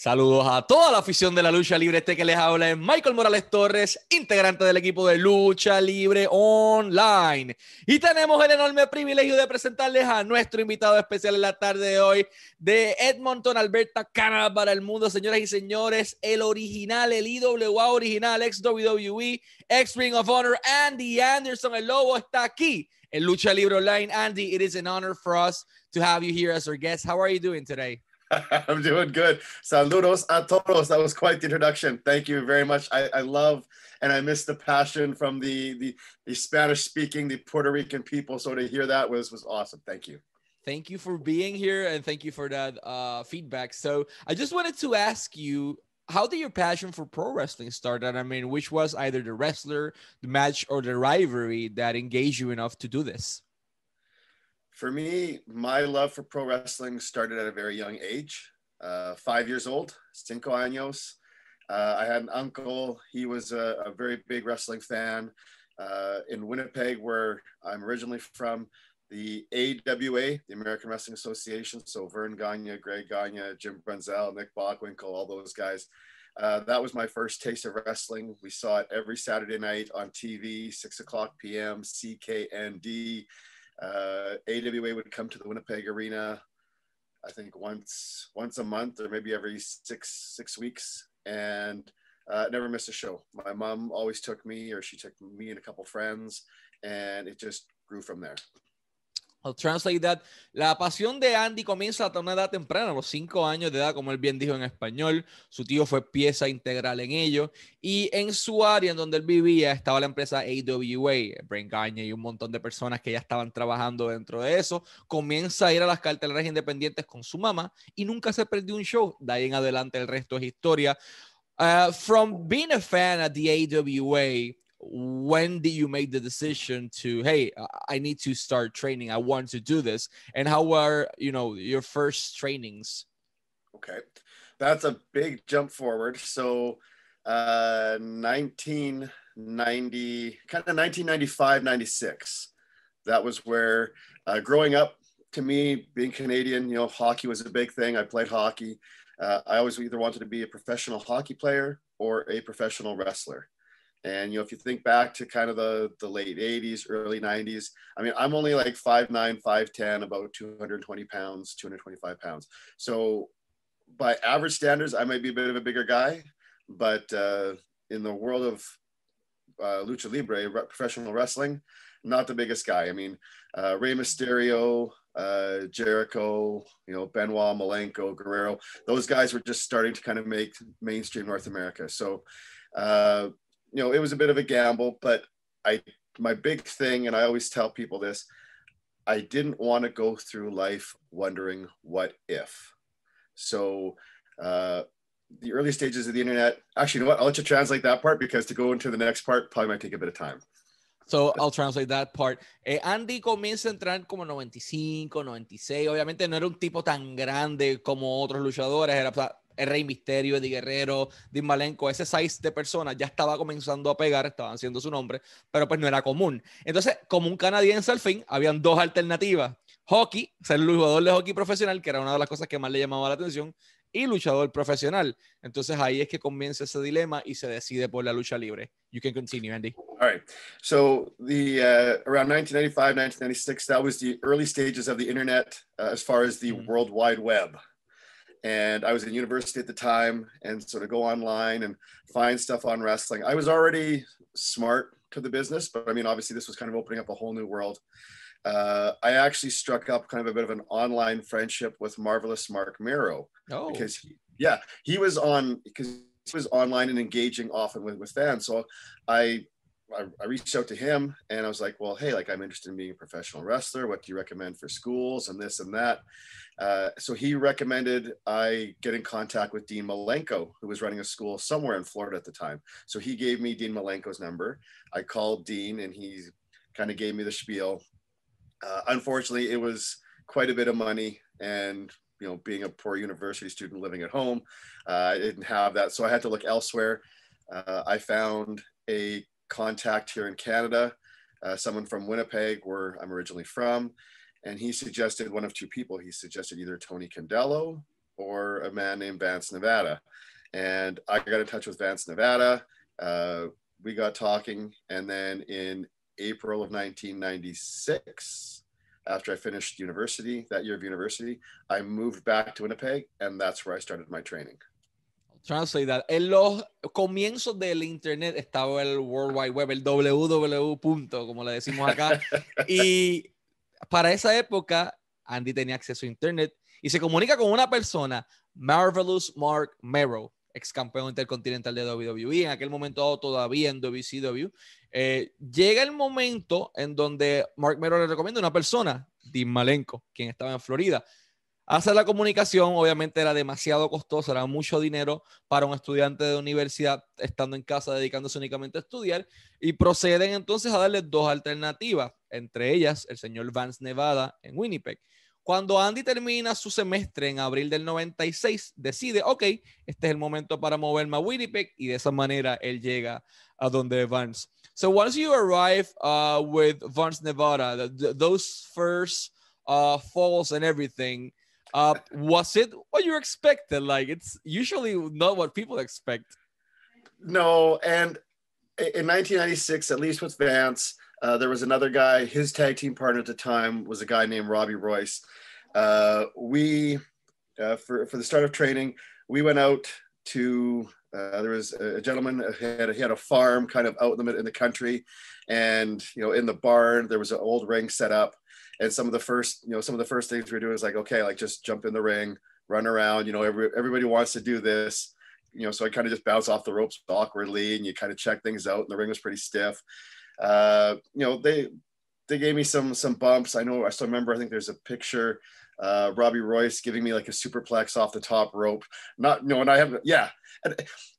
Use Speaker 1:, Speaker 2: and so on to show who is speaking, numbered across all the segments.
Speaker 1: Saludos a toda la afición de la lucha libre. Este que les habla es Michael Morales Torres, integrante del equipo de Lucha Libre Online. Y tenemos el enorme privilegio de presentarles a nuestro invitado especial en la tarde de hoy de Edmonton, Alberta, Canadá para el mundo. Señoras y señores, el original, el IWA original, ex WWE, ex Ring of Honor, Andy Anderson, el lobo, está aquí en Lucha Libre Online. Andy, it is an honor for us to have you here as our guest. How are you doing today?
Speaker 2: I'm doing good. Saludos a todos. That was quite the introduction. Thank you very much. I, I love and I miss the passion from the, the the Spanish speaking, the Puerto Rican people. So to hear that was was awesome. Thank you.
Speaker 1: Thank you for being here and thank you for that uh, feedback. So I just wanted to ask you how did your passion for pro wrestling start? And I mean, which was either the wrestler, the match, or the rivalry that engaged you enough to do this?
Speaker 2: For me, my love for pro wrestling started at a very young age. Uh, five years old, cinco años. Uh, I had an uncle. He was a, a very big wrestling fan. Uh, in Winnipeg, where I'm originally from, the AWA, the American Wrestling Association. So Vern Gagne, Greg Gagne, Jim Brunzell, Nick Bockwinkel, all those guys. Uh, that was my first taste of wrestling. We saw it every Saturday night on TV, six o'clock p.m. CKND. Uh, AWA would come to the Winnipeg Arena, I think once once a month or maybe every six six weeks, and uh, never missed a show. My mom always took me, or she took me and a couple friends, and it just grew from there.
Speaker 1: I'll translate that. La pasión de Andy comienza a una edad temprana, a los cinco años de edad, como él bien dijo en español. Su tío fue pieza integral en ello. Y en su área en donde él vivía estaba la empresa AWA, Brain Gagne y un montón de personas que ya estaban trabajando dentro de eso. Comienza a ir a las carteleras independientes con su mamá y nunca se perdió un show. De ahí en adelante el resto es historia. Uh, from being a fan at the AWA, when did you make the decision to hey i need to start training. I want to do this. And how were you know your first trainings?
Speaker 2: Okay. That's a big jump forward. So uh 1990 kind of 1995 96 that was where uh, growing up to me being canadian you know hockey was a big thing. I played hockey. Uh, i always either wanted to be a professional hockey player or a professional wrestler and you know, if you think back to kind of the the late '80s, early '90s, I mean, I'm only like 5'9", 5'10", about 220 pounds, 225 pounds. So by average standards, I might be a bit of a bigger guy, but uh, in the world of uh, lucha libre, professional wrestling, not the biggest guy. I mean, uh, Rey Mysterio, uh, Jericho, you know, Benoit, Malenko, Guerrero, those guys were just starting to kind of make mainstream North America. So, uh, you know, it was a bit of a gamble, but I, my big thing, and I always tell people this, I didn't want to go through life wondering what if. So, uh, the early stages of the internet, actually, you know what? I'll let you translate that part because to go into the next part probably might take a bit of time.
Speaker 1: So I'll translate that part. Eh, Andy comienza a entrar como 95, 96. Obviamente no era un tipo tan grande como otros luchadores. Era, el Rey Misterio, Eddie Guerrero, Dean Malenko, ese size de personas ya estaba comenzando a pegar, estaban haciendo su nombre, pero pues no era común. Entonces, como un canadiense al fin, habían dos alternativas. Hockey, ser jugador de hockey profesional, que era una de las cosas que más le llamaba la atención, y luchador profesional. Entonces ahí es que comienza ese dilema y se decide por la lucha libre. You can continue, Andy.
Speaker 2: All right. So the uh, around 1995, 1996, that was the early stages of the internet uh, as far as the mm -hmm. World Wide Web. And I was in university at the time and sort of go online and find stuff on wrestling. I was already smart to the business, but I mean, obviously, this was kind of opening up a whole new world. Uh, I actually struck up kind of a bit of an online friendship with marvelous Marc Mero oh. because, he, yeah, he was on because he was online and engaging often with, with fans. So I I, I, reached out to him and I was like, well, hey, like I'm interested in being a professional wrestler. What do you recommend for schools and this and that? Uh, so he recommended I get in contact with Dean Malenko, who was running a school somewhere in Florida at the time. So he gave me Dean Malenko's number. I called Dean and he kind of gave me the spiel. Uh, unfortunately, it was quite a bit of money and you know being a poor university student living at home uh, i didn't have that so i had to look elsewhere uh, i found a contact here in Canada, uh, someone from Winnipeg, where I'm originally from. And he suggested one of two people. He suggested either Tony Condello or a man named Vance Nevada. And I got in touch with Vance Nevada. Uh, we got talking. And then in April of 1996, after I finished university, that year of university, I moved back to Winnipeg, and that's where I started my training.
Speaker 1: Translate that. En los comienzos del Internet estaba el World Wide Web, el www. como le decimos acá. y para esa época, Andy tenía acceso a Internet y se comunica con una persona, Marvelous Mark Merrow, ex campeón intercontinental de WWE, en aquel momento todavía en WCW. Eh, llega el momento en donde Mark Merrow le recomienda a una persona, Dean Malenko, quien estaba en Florida. Hacer la comunicación obviamente era demasiado costoso, era mucho dinero para un estudiante de universidad estando en casa dedicándose únicamente a estudiar y proceden entonces a darle dos alternativas, entre ellas el señor Vance Nevada en Winnipeg. Cuando Andy termina su semestre en abril del 96, decide, ok, este es el momento para moverme a Winnipeg y de esa manera él llega a donde Vance. So once you arrive uh, with Vance Nevada, those first uh, falls and everything, uh, was it what you expected? Like it's usually not what people expect.
Speaker 2: No, and in 1996, at least with Vance, uh, there was another guy, his tag team partner at the time was a guy named Robbie Royce. Uh, we, uh, for, for the start of training, we went out to, uh, there was a gentleman who had, he had a farm kind of out in the, in the country. And, you know, in the barn, there was an old ring set up. And some of the first, you know, some of the first things we were doing is like, okay, like just jump in the ring, run around, you know, every, everybody wants to do this you know, so I kind of just bounce off the ropes awkwardly and you kind of check things out. And the ring was pretty stiff uh, you know, they they gave me some some bumps. I know I still remember. I think there's a picture. Uh, Robbie Royce giving me like a superplex off the top rope. Not no, and I have yeah, and,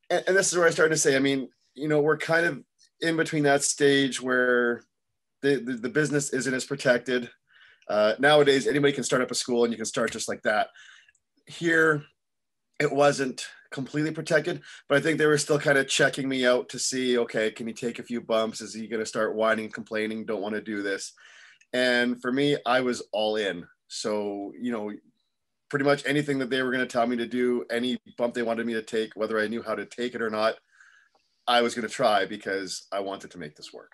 Speaker 2: and this is where I started to say. I mean, you know, we're kind of in between that stage where the the, the business isn't as protected. Uh, nowadays, anybody can start up a school and you can start just like that. Here, it wasn't completely protected, but I think they were still kind of checking me out to see, okay, can he take a few bumps? Is he going to start whining, complaining, don't want to do this? And for me, I was all in. So, you know, pretty much anything that they were going to tell me to do, any bump they wanted me to take, whether I knew how to take it or not, I was going to try because I wanted to make this work.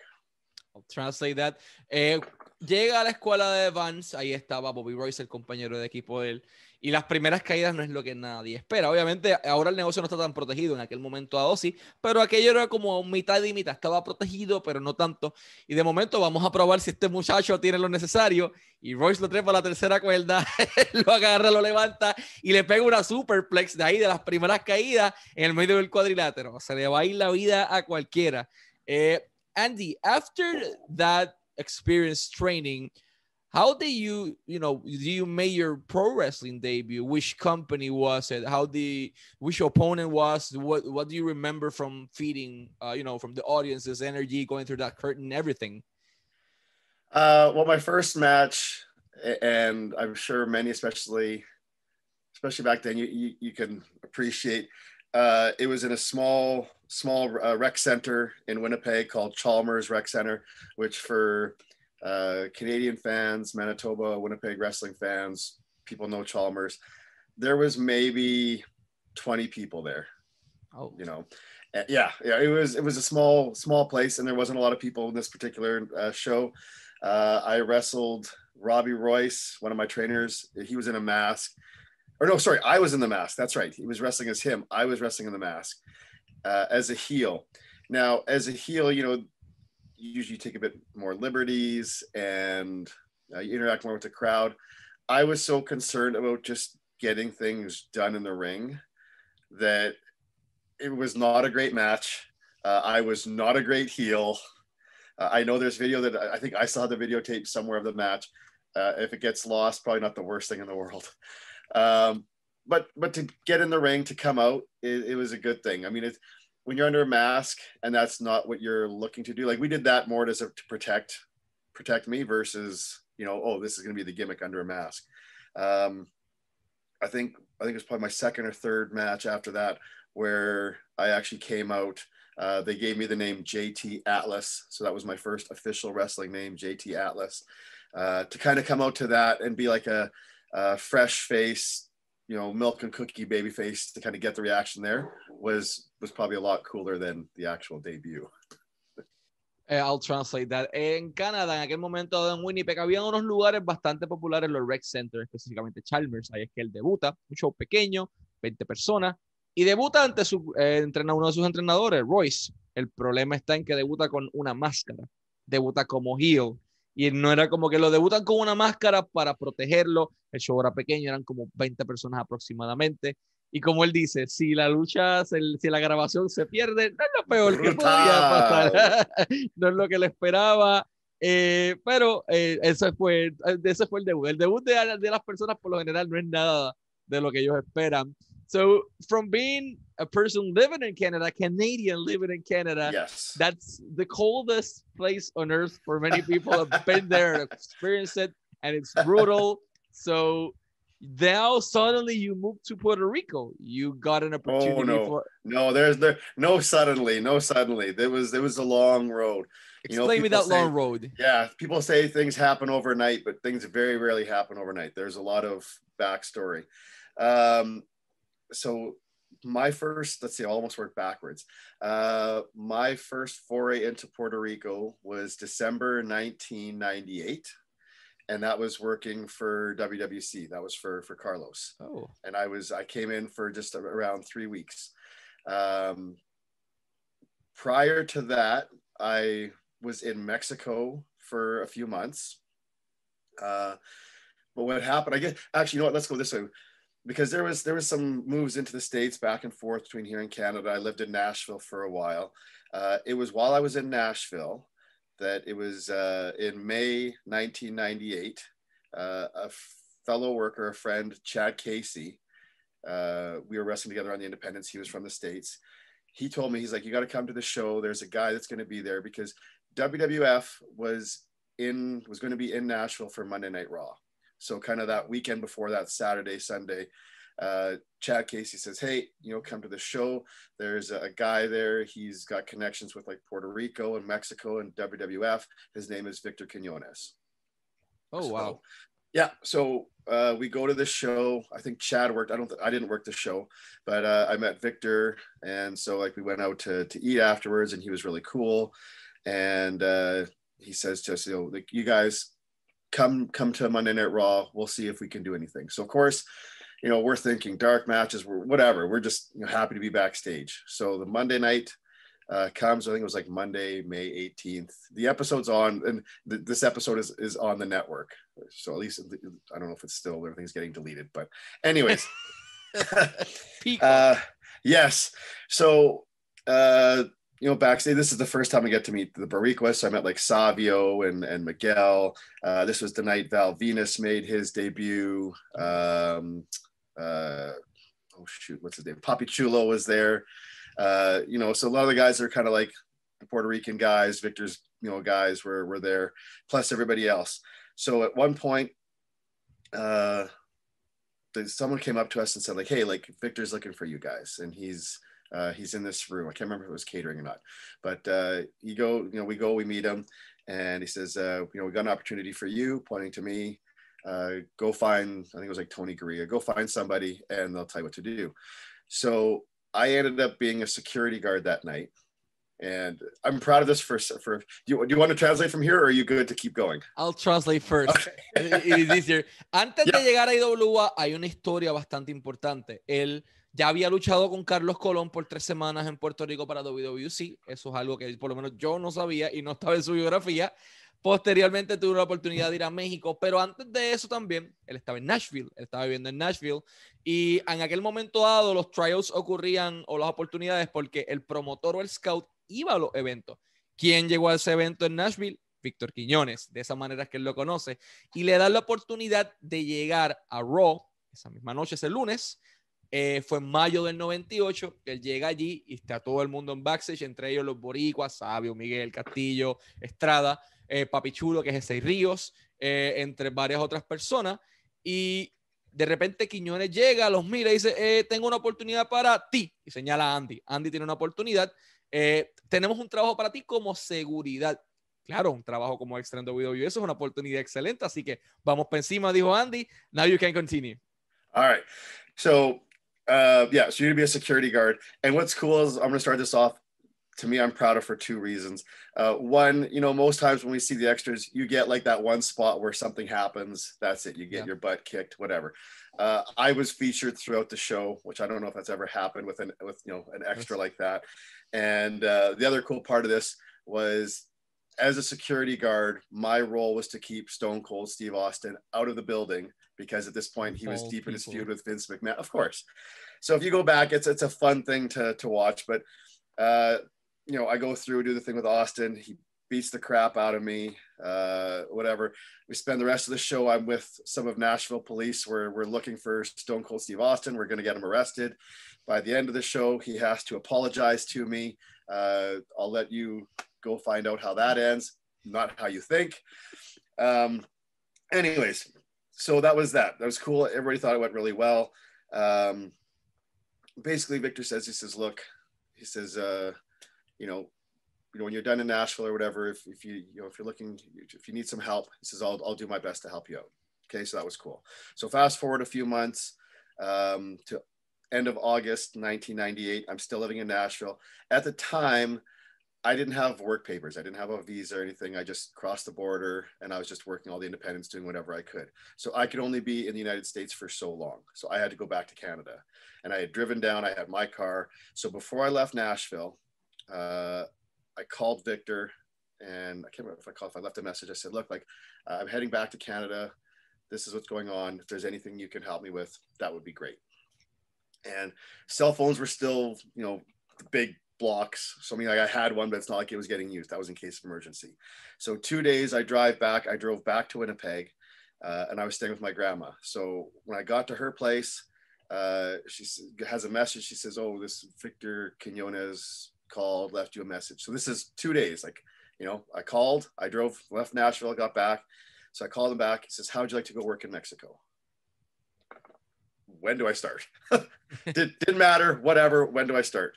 Speaker 1: I'll translate that. Eh, llega a la escuela de Vance, ahí estaba Bobby Royce, el compañero de equipo de él. Y las primeras caídas no es lo que nadie espera. Obviamente, ahora el negocio no está tan protegido. En aquel momento a sí, pero aquello era como mitad y mitad. Estaba protegido, pero no tanto. Y de momento vamos a probar si este muchacho tiene lo necesario. Y Royce lo trepa a la tercera cuerda, lo agarra, lo levanta y le pega una superplex de ahí, de las primeras caídas, en el medio del cuadrilátero. Se le va a ir la vida a cualquiera. Eh, Andy, after that experience training, how did you you know do you make your pro wrestling debut? Which company was it? How the which opponent was? What what do you remember from feeding uh, you know from the audience's energy going through that curtain everything?
Speaker 2: Uh, well my first match and i'm sure many especially especially back then you you, you can appreciate uh, it was in a small small uh, rec center in winnipeg called chalmers rec center which for uh, Canadian fans, Manitoba, Winnipeg wrestling fans, people know Chalmers. There was maybe 20 people there. Oh, you know, yeah, yeah. It was it was a small small place, and there wasn't a lot of people in this particular uh, show. Uh, I wrestled Robbie Royce, one of my trainers. He was in a mask, or no, sorry, I was in the mask. That's right. He was wrestling as him. I was wrestling in the mask uh, as a heel. Now, as a heel, you know, usually take a bit more liberties and uh, you interact more with the crowd. I was so concerned about just getting things done in the ring that it was not a great match. Uh, I was not a great heel. Uh, I know there's video that I think I saw the videotape somewhere of the match. Uh, if it gets lost, probably not the worst thing in the world. Um, but but to get in the ring to come out, it, it was a good thing. I mean, it's when you're under a mask and that's not what you're looking to do like we did that more to, to protect protect me versus you know oh this is going to be the gimmick under a mask um, i think i think it was probably my second or third match after that where i actually came out uh, they gave me the name jt atlas so that was my first official wrestling name jt atlas uh, to kind of come out to that and be like a, a fresh face you know, milk and cookie babyface to kind of get the reaction there was was probably a lot cooler than the actual debut.
Speaker 1: Uh, I'll translate that. En Canadá, en aquel momento en Winnipeg, había unos lugares bastante populares, los rec centers, específicamente Chalmers. Ahí es que él debuta, un show pequeño, 20 personas, y debuta ante su, eh, entrenadores, Royce. El problema está en que debuta con una máscara, debuta como heel, y no era como que lo debutan con una máscara para protegerlo. El show era pequeño, eran como 20 personas aproximadamente. Y como él dice, si la lucha, si la grabación se pierde, no es lo peor que podía pasar. no es lo que le esperaba. Eh, pero eh, ese, fue, ese fue el debut. El debut de, de las personas por lo general no es nada de lo que ellos esperan. So from being a person living in Canada, Canadian living in Canada,
Speaker 2: yes,
Speaker 1: that's the coldest place on earth for many people have been there and experienced it, and it's brutal. So now suddenly you move to Puerto Rico. You got an opportunity. Oh
Speaker 2: no,
Speaker 1: for...
Speaker 2: no, there's there no suddenly, no suddenly. There was there was a long road.
Speaker 1: Explain you know, me that say, long road.
Speaker 2: Yeah, people say things happen overnight, but things very rarely happen overnight. There's a lot of backstory. Um, so my first, let's see, I almost work backwards. Uh, my first foray into Puerto Rico was December 1998 and that was working for WWC. That was for for Carlos.
Speaker 1: Oh.
Speaker 2: And I was I came in for just around three weeks. Um, prior to that, I was in Mexico for a few months. Uh, but what happened? I guess actually, you know what? Let's go this way, because there was there was some moves into the states back and forth between here and Canada. I lived in Nashville for a while. Uh, it was while I was in Nashville that it was uh, in May 1998. Uh, a fellow worker, a friend, Chad Casey, uh, we were wrestling together on the Independence. He was from the States. He told me, he's like, you got to come to the show. There's a guy that's going to be there because WWF was in, was going to be in Nashville for Monday Night Raw. So kind of that weekend before that Saturday, Sunday, uh, Chad Casey says, "Hey, you know, come to the show. There's a, guy there. He's got connections with like Puerto Rico and Mexico and WWF. His name is Victor Quinones."
Speaker 1: Oh so, wow!
Speaker 2: Yeah, so uh, we go to the show. I think Chad worked. I don't. Th- I didn't work the show, but uh, I met Victor, and so like we went out to to eat afterwards, and he was really cool. And uh, he says to us, "You know, like you guys." Come, come to Monday Night Raw. We'll see if we can do anything. So, of course, you know, we're thinking dark matches, we're whatever. We're just you know, happy to be backstage. So the Monday night uh, comes. I think it was like Monday, May 18th. The episode's on, and th- this episode is is on the network. So at least I don't know if it's still everything's getting deleted, but anyways. uh, yes. So uh, you know, backstage, this is the first time I get to meet the Boricuas. I met like Savio and, and Miguel. Uh, this was the night Val Venis made his debut. Um, uh, oh shoot, what's his name? Papi Chulo was there. Uh, you know, so a lot of the guys are kind of like the Puerto Rican guys, Victor's, you know, guys were, were there, plus everybody else. So at one point, uh, someone came up to us and said like, Hey, like Victor's looking for you guys. And he's, uh, he's in this room. I can't remember if it was catering or not, but uh, you go, you know, we go, we meet him and he says, uh, you know, we got an opportunity for you pointing to me uh, go find, I think it was like Tony Garea, go find somebody and they'll tell you what to do. So I ended up being a security guard that night. And I'm proud of this for, for do you, do you want to translate from here or are you good to keep going?
Speaker 1: I'll translate first. Okay. it is easier. Antes yeah. de llegar a IWA hay una historia bastante importante. Él ya había luchado con Carlos Colón por tres semanas en Puerto Rico para WWC. Eso es algo que por lo menos yo no sabía y no estaba en su biografía. Posteriormente tuvo la oportunidad de ir a México, pero antes de eso también, él estaba en Nashville, él estaba viviendo en Nashville y en aquel momento dado los trials ocurrían o las oportunidades porque el promotor o el scout iba a los eventos. ¿Quién llegó a ese evento en Nashville? Víctor Quiñones, de esa manera es que él lo conoce, y le da la oportunidad de llegar a Raw esa misma noche, ese lunes, eh, fue en mayo del 98, él llega allí y está todo el mundo en backstage, entre ellos los boricuas, Sabio, Miguel, Castillo, Estrada, eh, Papichulo, que es ese Ríos, eh, entre varias otras personas. Y de repente Quiñones llega, los mira y dice, eh, tengo una oportunidad para ti. Y señala a Andy. Andy tiene una oportunidad. tenemos un trabajo para ti como seguridad. Claro, un trabajo como extra en WWE, eso es una oportunidad excelente. Así que vamos para encima, dijo Andy. Now you can continue.
Speaker 2: All right. So, uh, yeah, so you're gonna be a security guard. And what's cool is I'm gonna start this off. To me, I'm proud of for two reasons. Uh, one, you know, most times when we see the extras, you get like that one spot where something happens. That's it. You get yeah. your butt kicked, whatever. Uh, I was featured throughout the show, which I don't know if that's ever happened with an with you know an extra like that. And uh, the other cool part of this was as a security guard, my role was to keep Stone Cold Steve Austin out of the building because at this point he was deep people. in his feud with Vince McMahon, of course. So if you go back, it's it's a fun thing to to watch. But uh, you know, I go through do the thing with Austin. He beats the crap out of me. Uh, whatever. We spend the rest of the show. I'm with some of Nashville police. We're we're looking for Stone Cold Steve Austin. We're going to get him arrested. By the end of the show, he has to apologize to me. Uh, I'll let you go find out how that ends. Not how you think. Um, anyways, so that was that. That was cool. Everybody thought it went really well. Um, basically, Victor says, he says, look, he says, uh, you know, you know, when you're done in Nashville or whatever, if, if you, you know, if you're looking, if you need some help, he says, I'll, I'll do my best to help you out. Okay. So that was cool. So fast forward a few months um, to end of August, 1998. I'm still living in Nashville. At the time, I didn't have work papers. I didn't have a visa or anything. I just crossed the border and I was just working all the independence, doing whatever I could. So I could only be in the United States for so long. So I had to go back to Canada. And I had driven down, I had my car. So before I left Nashville, uh, I called Victor and I can't remember if I called, if I left a message. I said, look, like uh, I'm heading back to Canada. This is what's going on. If there's anything you can help me with, that would be great. And cell phones were still, you know, big blocks. So I mean, like I had one, but it's not like it was getting used. That was in case of emergency. So two days I drive back. I drove back to Winnipeg, uh, and I was staying with my grandma. So when I got to her place, uh, she has a message. She says, "Oh, this Victor Quinones called, left you a message." So this is two days. Like, you know, I called, I drove, left Nashville, got back. So I called him back. He says, "How would you like to go work in Mexico?" When do I start? Did, didn't matter. Whatever. When do I start?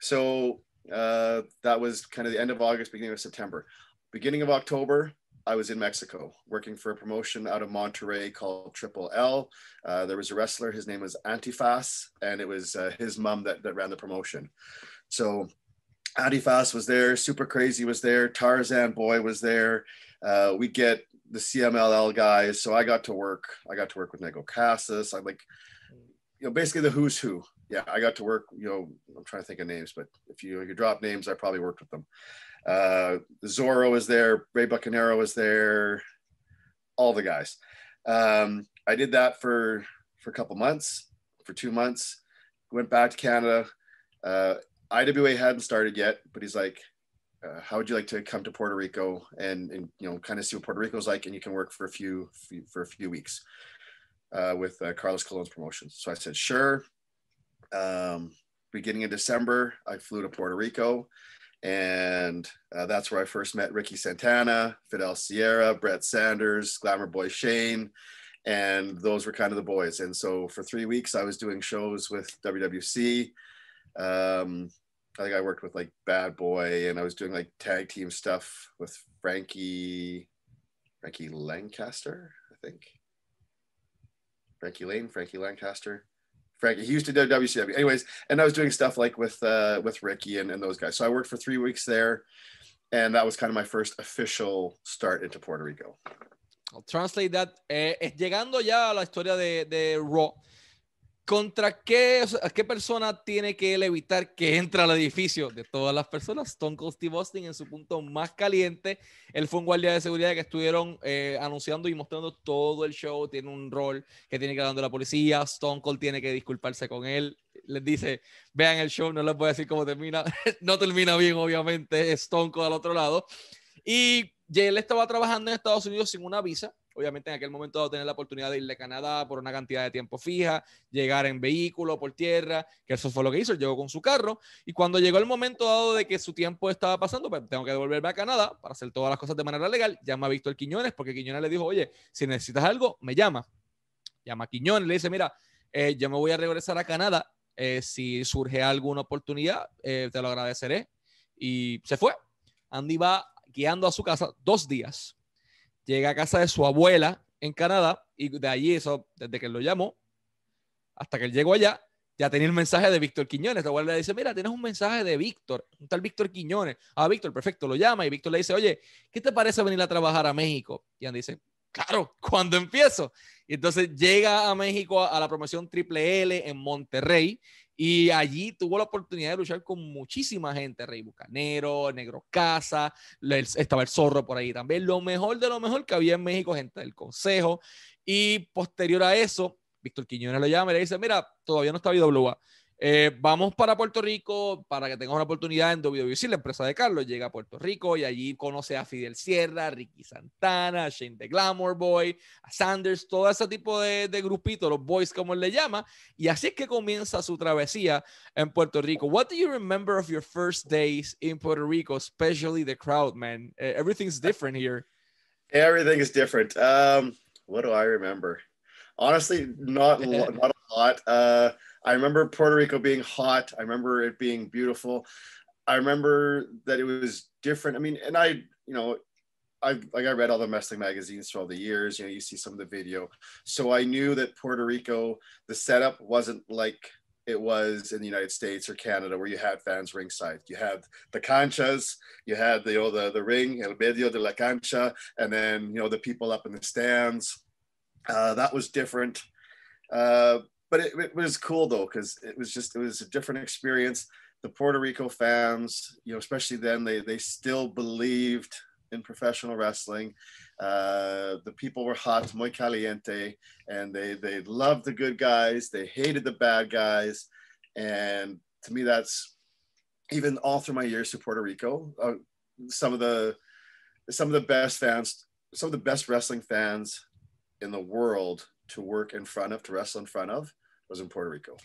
Speaker 2: So uh, that was kind of the end of August, beginning of September. Beginning of October, I was in Mexico working for a promotion out of Monterrey called Triple L. Uh, there was a wrestler, his name was Antifas, and it was uh, his mom that, that ran the promotion. So Antifas was there, Super Crazy was there, Tarzan Boy was there. Uh, we get the CMLL guys. So I got to work. I got to work with Negro Casas. I'm like, you know, basically the who's who yeah, I got to work. You know, I'm trying to think of names, but if you you drop names, I probably worked with them. Uh, Zorro was there, Rey Bucanero was there, all the guys. Um, I did that for for a couple months, for two months. Went back to Canada. Uh, IWA hadn't started yet, but he's like, uh, "How would you like to come to Puerto Rico and and you know kind of see what Puerto Rico's like, and you can work for a few, few for a few weeks." Uh, with uh, Carlos Colon's promotions. So I said, sure. Um, beginning of December, I flew to Puerto Rico, and uh, that's where I first met Ricky Santana, Fidel Sierra, Brett Sanders, Glamour Boy Shane, and those were kind of the boys. And so for three weeks, I was doing shows with WWC. Um, I think I worked with like Bad Boy, and I was doing like tag team stuff with Frankie, Frankie Lancaster, I think. Frankie Lane, Frankie Lancaster. Frankie. He used to do WCW. Anyways, and I was doing stuff like with uh, with Ricky and, and those guys. So I worked for three weeks there, and that was kind of my first official start into Puerto Rico.
Speaker 1: I'll translate that. Eh, llegando ya a la historia de, de Raw. ¿Contra qué, persona tiene que evitar que entre al edificio? De todas las personas, Stone Cold Steve Austin en su punto más caliente. Él fue un guardia de seguridad que estuvieron eh, anunciando y mostrando todo el show. Tiene un rol que tiene que dar la policía. Stone Cold tiene que disculparse con él. Les dice, vean el show, no les voy a decir cómo termina. no termina bien, obviamente, Stone Cold al otro lado. Y él estaba trabajando en Estados Unidos sin una visa obviamente en aquel momento de tener la oportunidad de ir a Canadá por una cantidad de tiempo fija, llegar en vehículo, por tierra, que eso fue lo que hizo, llegó con su carro y cuando llegó el momento dado de que su tiempo estaba pasando, pues tengo que devolverme a Canadá para hacer todas las cosas de manera legal, llama a Víctor Quiñones porque Quiñones le dijo, oye, si necesitas algo, me llama. Llama a Quiñones, le dice, mira, eh, yo me voy a regresar a Canadá, eh, si surge alguna oportunidad, eh, te lo agradeceré. Y se fue. Andy va guiando a su casa dos días llega a casa de su abuela en Canadá y de allí, eso, desde que lo llamó, Hasta que él llegó allá, ya tenía el mensaje de Víctor Quiñones. La le dice, mira, tienes un mensaje de Víctor, un tal Víctor Quiñones. Ah, Víctor, perfecto, lo llama y Víctor le dice, oye, ¿qué te parece venir a trabajar a México? Y Andy dice, claro, cuando empiezo. Y entonces llega a México a, la promoción Triple L en Monterrey y allí tuvo la oportunidad de luchar con muchísima gente, Rey Bucanero, Negro Casa, estaba el Zorro por ahí también, lo mejor de lo mejor que había en México, gente del Consejo. Y posterior a eso, Víctor Quiñones lo llama y le dice, mira, todavía no está IWA. Eh, vamos para Puerto Rico para que tengas una oportunidad en WWE. La empresa de Carlos llega a Puerto Rico y allí conoce a Fidel Sierra, Ricky Santana, a Shane the Glamour Boy, a Sanders, todo ese tipo de, de grupitos, los boys como él le llama. Y así es que comienza su travesía en Puerto Rico. What do you remember of your first days in Puerto Rico, especially the crowd, man? Uh, everything's different here.
Speaker 2: Everything is different. Um, what do I remember? Honestly, not not a lot. Uh, I remember Puerto Rico being hot. I remember it being beautiful. I remember that it was different. I mean, and I, you know, I like I read all the wrestling magazines through all the years. You know, you see some of the video, so I knew that Puerto Rico, the setup wasn't like it was in the United States or Canada, where you had fans ringside. You had the canchas, you had the you know, the the ring, el medio de la cancha, and then you know the people up in the stands. Uh, that was different. Uh, but it, it, was cool though because it was just it was a different experience. The Puerto Rico fans, you know, especially then, they they still believed in professional wrestling. Uh, the people were hot, muy caliente, and they they loved the good guys. They hated the bad guys, and to me, that's even all through my years to Puerto Rico. Uh, some of the some of the best fans, some of the best wrestling fans in the world to work in front of, to wrestle in front of, was in Puerto Rico.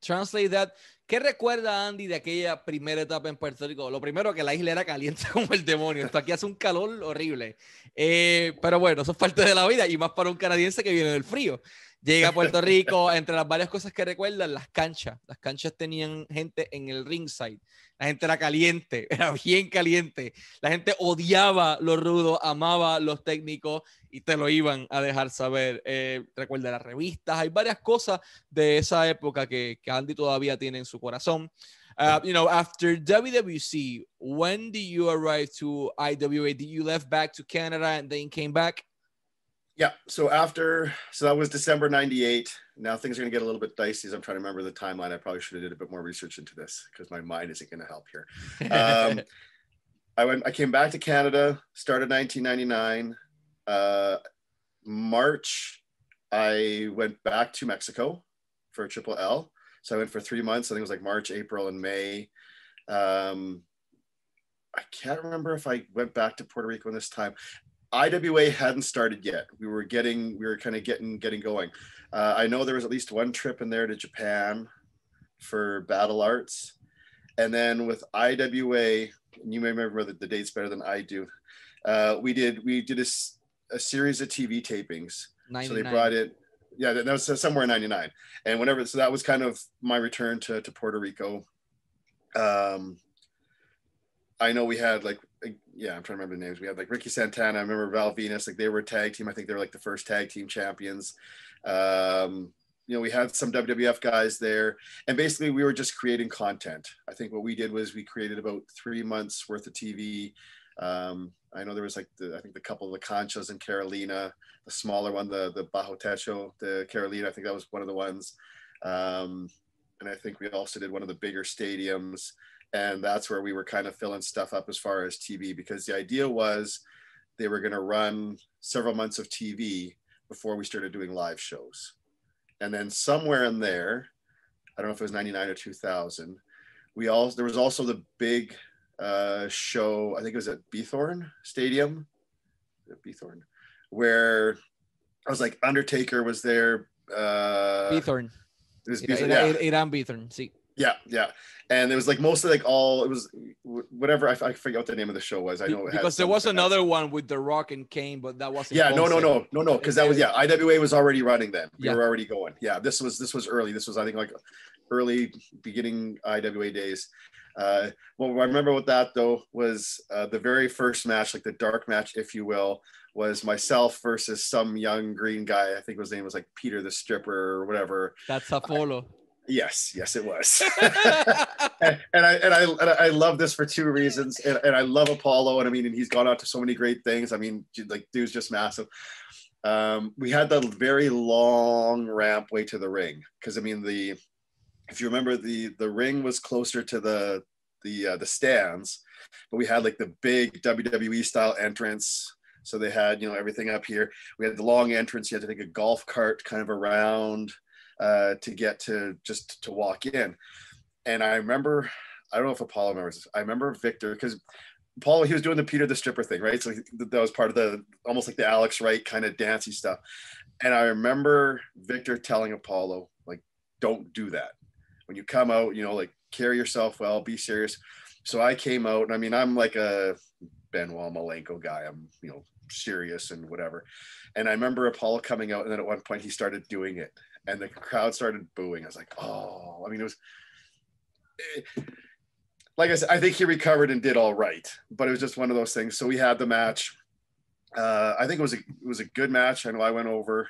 Speaker 1: Translate that. ¿Qué recuerda Andy de aquella primera etapa en Puerto Rico? Lo primero que la isla era caliente como el demonio. Esto aquí hace un calor horrible. Eh, pero bueno, eso es parte de la vida y más para un canadiense que viene del frío. Llega a Puerto Rico, entre las varias cosas que recuerdan, las canchas. Las canchas tenían gente en el ringside. La gente era caliente, era bien caliente. La gente odiaba los rudos, amaba los técnicos y te lo iban a dejar saber. Eh, recuerda las revistas, hay varias cosas de esa época que, que Andy todavía tiene en su corazón. Uh, you know, after WWC, when did you arrive to IWA? Did you left back to Canada and then came back?
Speaker 2: Yeah. So after, so that was December 98. Now things are going to get a little bit dicey as I'm trying to remember the timeline. I probably should have did a bit more research into this because my mind isn't going to help here. Um, I went, I came back to Canada, started 1999. Uh, March, I went back to Mexico for Triple L. So I went for three months. I think it was like March, April, and May. Um, I can't remember if I went back to Puerto Rico in this time. IWA hadn't started yet. We were getting, we were kind of getting, getting going. Uh, I know there was at least one trip in there to Japan for Battle Arts, and then with IWA, and you may remember the, the dates better than I do. Uh, we did, we did a, a series of TV tapings. 99. So they brought it, yeah, that was somewhere in '99, and whenever, so that was kind of my return to to Puerto Rico. Um, I know we had like yeah, I'm trying to remember the names. We had like Ricky Santana. I remember Val Venis. Like they were a tag team. I think they were like the first tag team champions. Um, you know, we had some WWF guys there, and basically we were just creating content. I think what we did was we created about three months worth of TV. Um, I know there was like the, I think the couple of the Conchas in Carolina, the smaller one, the the Bajo Techo, the Carolina. I think that was one of the ones. Um, and I think we also did one of the bigger stadiums and that's where we were kind of filling stuff up as far as TV because the idea was they were going to run several months of TV before we started doing live shows. And then somewhere in there, I don't know if it was 99 or 2000, we all there was also the big uh, show, I think it was at Bithorn Stadium, Bithorn, where I was like Undertaker was there. Uh,
Speaker 1: Bithorn. It was Bithorn, era, yeah. Era Bithorn, sí.
Speaker 2: Yeah, yeah, and it was like mostly like all it was whatever I, I forget what the name of the show was. I know
Speaker 1: because there was another one with The Rock and Kane, but that wasn't.
Speaker 2: Yeah, no, no, no, no, no, because that was yeah. IWA was already running then. We yeah. were already going. Yeah, this was this was early. This was I think like early beginning IWA days. Uh, well, I remember with that though was uh, the very first match, like the dark match, if you will, was myself versus some young green guy. I think his name was like Peter the Stripper or whatever.
Speaker 1: That's Apollo.
Speaker 2: Yes, yes, it was. and, and, I and I and I love this for two reasons. And, and I love Apollo, and I mean, and he's gone on to so many great things. I mean, like dude's just massive. Um, we had the very long ramp way to the ring because I mean the if you remember the the ring was closer to the the uh, the stands, but we had like the big WWE style entrance. So they had you know everything up here. We had the long entrance. You had to take a golf cart kind of around uh, to get to just to walk in. And I remember, I don't know if Apollo remembers this. I remember Victor because Paul, he was doing the Peter the Stripper thing, right? So he, that was part of the almost like the Alex Wright kind of dancey stuff. And I remember Victor telling Apollo, like, don't do that. When you come out, you know, like carry yourself well, be serious. So I came out, and I mean, I'm like a Benoit Malenko guy. I'm, you know, serious and whatever. And I remember Apollo coming out, and then at one point he started doing it, and the crowd started booing. I was like, oh, I mean, it was. It, like I said, I think he recovered and did all right, but it was just one of those things. So we had the match. Uh, I think it was a it was a good match. I know I went over,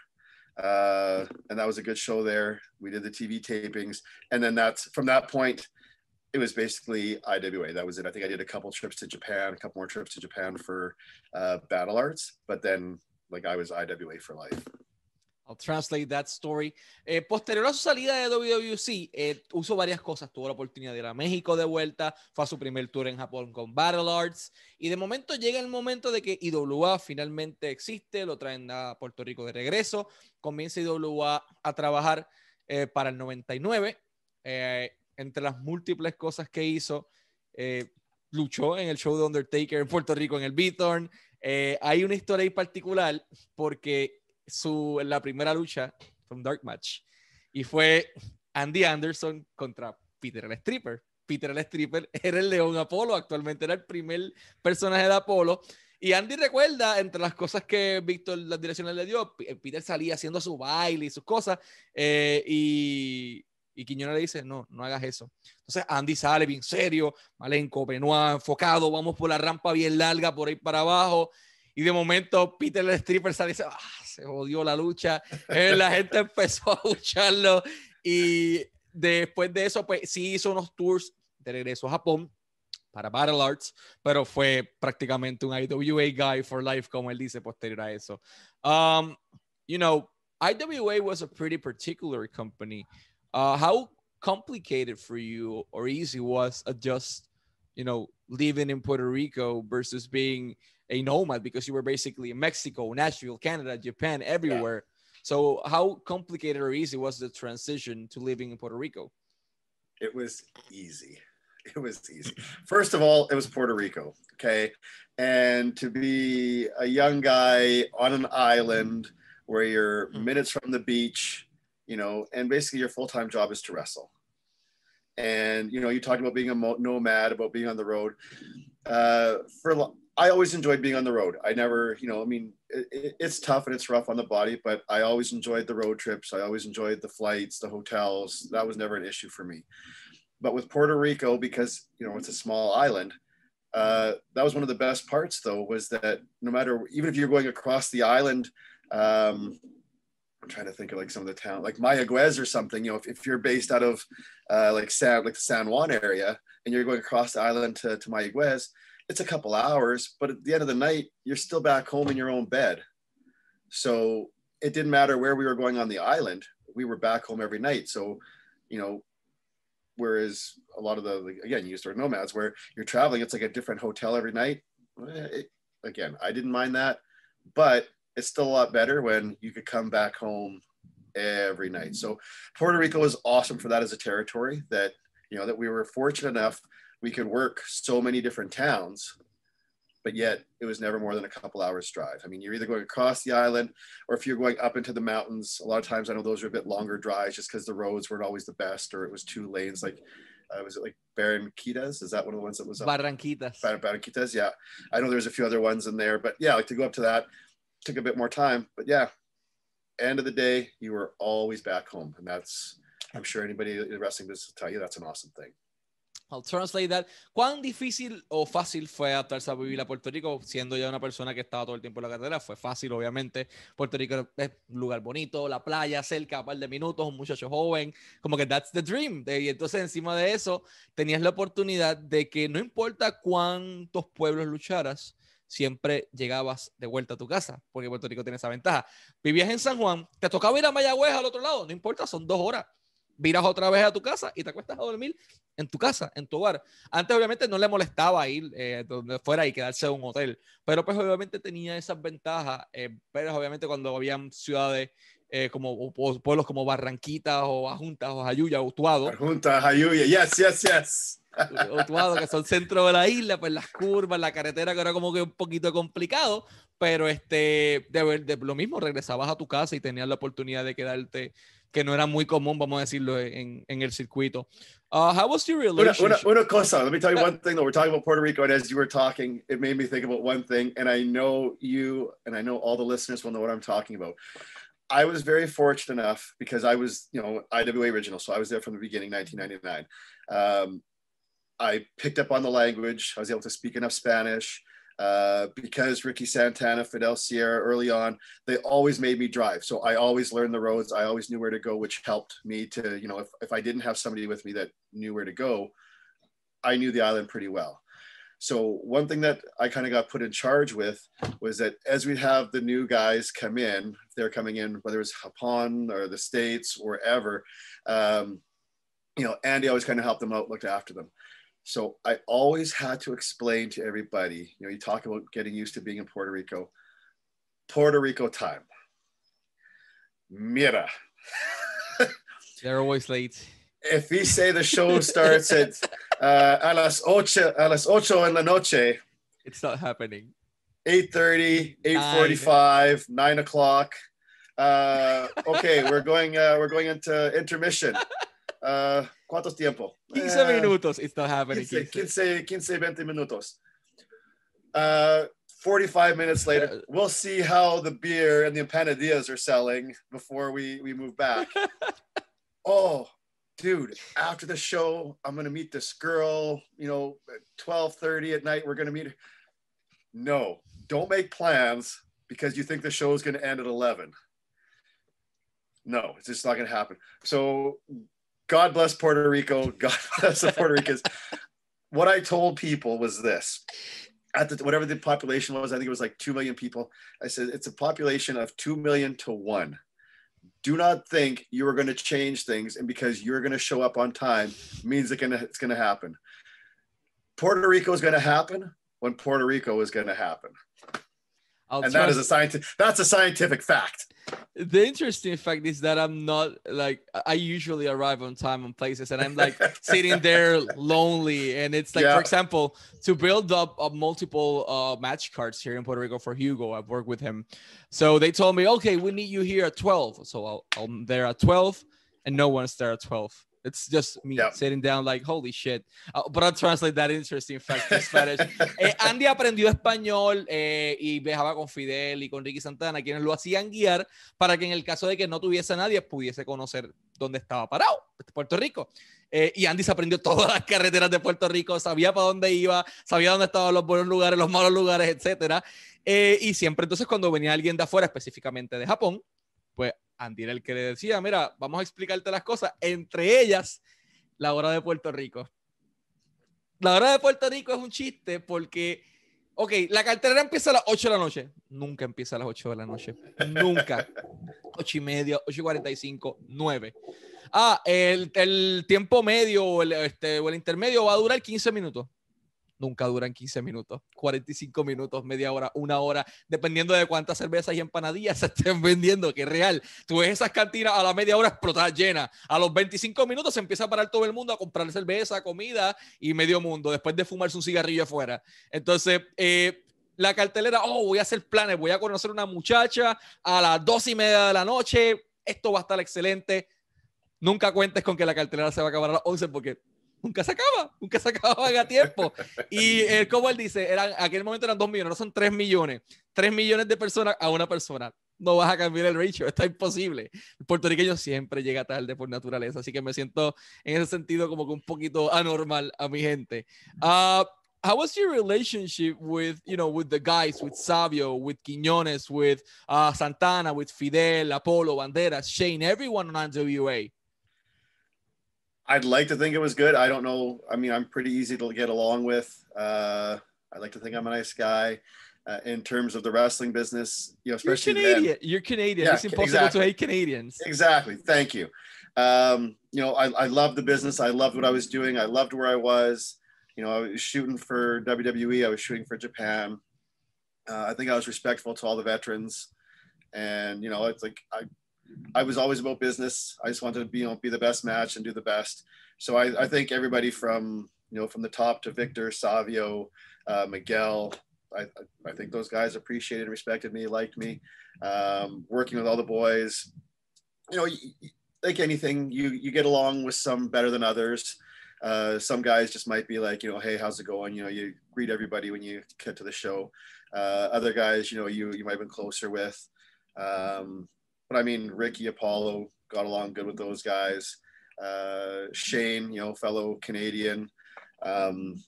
Speaker 2: uh, and that was a good show there. We did the TV tapings, and then that's from that point, it was basically IWA. That was it. I think I did a couple trips to Japan, a couple more trips to Japan for uh, Battle Arts, but then like I was IWA for life.
Speaker 1: I'll translate that story. Eh, posterior a su salida de WWC, eh, usó varias cosas. Tuvo la oportunidad de ir a México de vuelta, fue a su primer tour en Japón con Battle Arts. Y de momento llega el momento de que IWA finalmente existe, lo traen a Puerto Rico de regreso. Comienza IWA a trabajar eh, para el 99. Eh, entre las múltiples cosas que hizo, eh, luchó en el show de Undertaker en Puerto Rico en el Beaton. hay una historia en particular porque su, la primera lucha un dark match y fue Andy Anderson contra Peter el Stripper. Peter el Stripper era el León Apolo, actualmente era el primer personaje de Apolo. Y Andy recuerda, entre las cosas que Víctor, las direcciones le dio, Peter salía haciendo su baile y sus cosas, eh, y, y le dice, no, no hagas eso. Entonces Andy sale bien serio, Malenco, Benoit, enfocado, vamos por la rampa bien larga, por ahí para abajo, y de momento Peter el stripper sale y dice, ah, se jodió la lucha. Eh, la gente empezó a lucharlo y después de eso, pues sí hizo unos tours de regreso a Japón para Battle Arts, pero fue prácticamente un IWA guy for life, como él dice posterior a eso. Um, you know, IWA was a pretty particular company. Uh, how complicated for you or easy was adjust, you know, living in Puerto Rico versus being a nomad because you were basically in Mexico, Nashville, Canada, Japan, everywhere. Yeah. So how complicated or easy was the transition to living in Puerto Rico?
Speaker 2: It was easy. It was easy. First of all, it was Puerto Rico. Okay. And to be a young guy on an island where you're mm-hmm. minutes from the beach, you know, and basically your full time job is to wrestle. And, you know, you talked about being a nomad, about being on the road. Uh, for I always enjoyed being on the road. I never, you know, I mean, it, it's tough and it's rough on the body, but I always enjoyed the road trips. I always enjoyed the flights, the hotels. That was never an issue for me. But with Puerto Rico, because you know it's a small island, uh, that was one of the best parts. Though was that no matter even if you're going across the island, um, I'm trying to think of like some of the town, like Mayaguez or something. You know, if, if you're based out of uh, like San like the San Juan area and you're going across the island to, to Mayaguez, it's a couple hours, but at the end of the night, you're still back home in your own bed. So it didn't matter where we were going on the island. We were back home every night. So, you know, whereas a lot of the, again, you used to nomads where you're traveling, it's like a different hotel every night. Eh, it, again, I didn't mind that, but it's still a lot better when you could come back home every night. So Puerto Rico was awesome for that as a territory that, you know, that we were fortunate enough we could work so many different towns but yet it was never more than a couple hours drive. I mean, you're either going across the island or if you're going up into the mountains, a lot of times I know those are a bit longer drives just because the roads weren't always the best or it was two lanes. Like, uh, was it like Barranquitas? Is that one of the ones that was up?
Speaker 1: Barranquitas.
Speaker 2: Barranquitas, yeah. I know there's a few other ones in there, but yeah, like to go up to that took a bit more time. But yeah, end of the day, you were always back home. And that's, I'm sure anybody in the wrestling business will tell you that's an awesome thing.
Speaker 1: I'll translate that. ¿Cuán difícil o fácil fue adaptarse a vivir a Puerto Rico siendo ya una persona que estaba todo el tiempo en la carretera? Fue fácil, obviamente. Puerto Rico es un lugar bonito, la playa cerca, un par de minutos, un muchacho joven, como que that's the dream. Y entonces encima de eso tenías la oportunidad de que no importa cuántos pueblos lucharas, siempre llegabas de vuelta a tu casa, porque Puerto Rico tiene esa ventaja. Vivías en San Juan, te tocaba ir a Mayagüez al otro lado, no importa, son dos horas viras otra vez a tu casa y te acuestas a dormir en tu casa, en tu hogar. Antes obviamente no le molestaba ir eh, donde fuera y quedarse en un hotel, pero pues obviamente tenía esas ventajas, eh, pero obviamente cuando habían ciudades eh, como pueblos como Barranquitas o Ajuntas o Jayuya o Utuado.
Speaker 2: Ajunta, Jayuya, yes, yes, yes.
Speaker 1: Utuado, que son centro de la isla, pues las curvas, la carretera que era como que un poquito complicado, pero este, de, de lo mismo, regresabas a tu casa y tenías la oportunidad de quedarte que no era muy común, vamos a decirlo, en, en el circuito. Uh, how was your relationship?
Speaker 2: Una, una, una, cosa, let me tell you one thing though. We're talking about Puerto Rico, and as you were talking, it made me think about one thing, and I know you and I know all the listeners will know what I'm talking about. I was very fortunate enough because I was, you know, IWA original, so I was there from the beginning, 1999. Um, I picked up on the language. I was able to speak enough Spanish. Uh, because Ricky Santana, Fidel Sierra early on, they always made me drive. So I always learned the roads. I always knew where to go, which helped me to, you know, if, if I didn't have somebody with me that knew where to go, I knew the island pretty well. So one thing that I kind of got put in charge with was that as we have the new guys come in, they're coming in, whether it's Japon or the States or ever, um, you know, Andy always kind of helped them out, looked after them. So I always had to explain to everybody, you know, you talk about getting used to being in Puerto Rico, Puerto Rico time. Mira.
Speaker 1: They're always late.
Speaker 2: If we say the show starts at uh, a las ocho, a las ocho en la noche,
Speaker 1: it's not happening.
Speaker 2: 8.30, 8.45, 9 o'clock. Uh, okay, we're going, uh, we're going into intermission. Uh, ¿Cuántos tiempo?
Speaker 1: 15 uh, minutos. It's not happening.
Speaker 2: 15, 15, 15 20 minutos. Uh, 45 minutes later, we'll see how the beer and the empanadillas are selling before we, we move back. oh, dude, after the show, I'm going to meet this girl, you know, 1230 at night, we're going to meet her. No, don't make plans because you think the show is going to end at 11. No, it's just not going to happen. So God bless Puerto Rico. God bless the Puerto Ricans. what I told people was this at the whatever the population was, I think it was like 2 million people. I said it's a population of 2 million to one. Do not think you are going to change things and because you're going to show up on time means it's going to, it's going to happen. Puerto Rico is going to happen when Puerto Rico is going to happen. I'll and that is a scientific that's a scientific fact.
Speaker 1: The interesting fact is that i'm not like i usually arrive on time on places and i'm like sitting there lonely. And it's like yeah. for example to build up a multiple uh, match cards here in puerto rico for hugo i've worked with him. So they told me okay we need you here at 12 so I'll, i'm there at 12 and no one's there at 12 It's just me sitting down like, holy shit. Uh, but I'll translate that interesting fact to Spanish. eh, Andy aprendió español eh, y viajaba con Fidel y con Ricky Santana, quienes lo hacían guiar para que en el caso de que no tuviese nadie, pudiese conocer dónde estaba parado, Puerto Rico. Eh, y Andy se aprendió todas las carreteras de Puerto Rico, sabía para dónde iba, sabía dónde estaban los buenos lugares, los malos lugares. Eh, y siempre entonces cuando venía alguien de afuera, específicamente de Japón, pues Andy era el que le decía, mira, vamos a explicarte las cosas, entre ellas la hora de Puerto Rico. La hora de Puerto Rico es un chiste porque, ok, la cartera empieza a las 8 de la noche. Nunca empieza a las 8 de la noche. Nunca. 8 y media, 8 y 45, 9. Ah, el, el tiempo medio o el, este, o el intermedio va a durar 15 minutos nunca duran 15 minutos, 45 minutos, media hora, una hora, dependiendo de cuántas cervezas y empanadillas se estén vendiendo, que es real. Tú ves esas cantinas a la media hora explotar llena. A los 25 minutos se empieza a parar todo el mundo a comprar cerveza, comida y medio mundo, después de fumarse un cigarrillo afuera. Entonces, eh, la cartelera, oh, voy a hacer planes, voy a conocer una muchacha a las dos y media de la noche, esto va a estar excelente. Nunca cuentes con que la cartelera se va a acabar a las 11 porque nunca se acaba, nunca se acaba a tiempo. Y como él dice, eran, aquel momento eran dos millones, no son tres millones. Tres millones de personas a una persona. no vas a cambiar el ratio, está imposible. El puertorriqueño siempre llega tarde por naturaleza, así que me siento en ese sentido como que un poquito anormal a mi gente. Uh, how was your relationship with you know with the guys with Savio with Quiñones with uh, Santana with Fidel Apollo Banderas Shane everyone on NWA
Speaker 2: I'd like to think it was good. I don't know. I mean I'm pretty easy to get along with. Uh, I like to think I'm a nice guy uh, in terms of the wrestling business you know especially
Speaker 1: you're Canadian. Then. you're Canadian. Yeah, it's impossible exactly. to hate Canadians.
Speaker 2: Exactly. Thank you. Um, you know I, I loved the business. I loved what I was doing. I loved where I was. You know, I was shooting for WWE, I was shooting for Japan. Uh, I think I was respectful to all the veterans, and you know, it's like I, I was always about business. I just wanted to be, you know, be the best match and do the best. So I, I think everybody from you know from the top to Victor, Savio, uh, Miguel, I, I think those guys appreciated and respected me, liked me. Um, working with all the boys, you know, like anything, you you get along with some better than others. Uh, some guys just might be like, you know, hey, how's it going? You know, you greet everybody when you get to the show. Uh, other guys, you know, you you might have been closer with. Um, but I mean, Ricky Apolo got along good with those guys. Uh, Shane, you know, fellow Canadian. Um,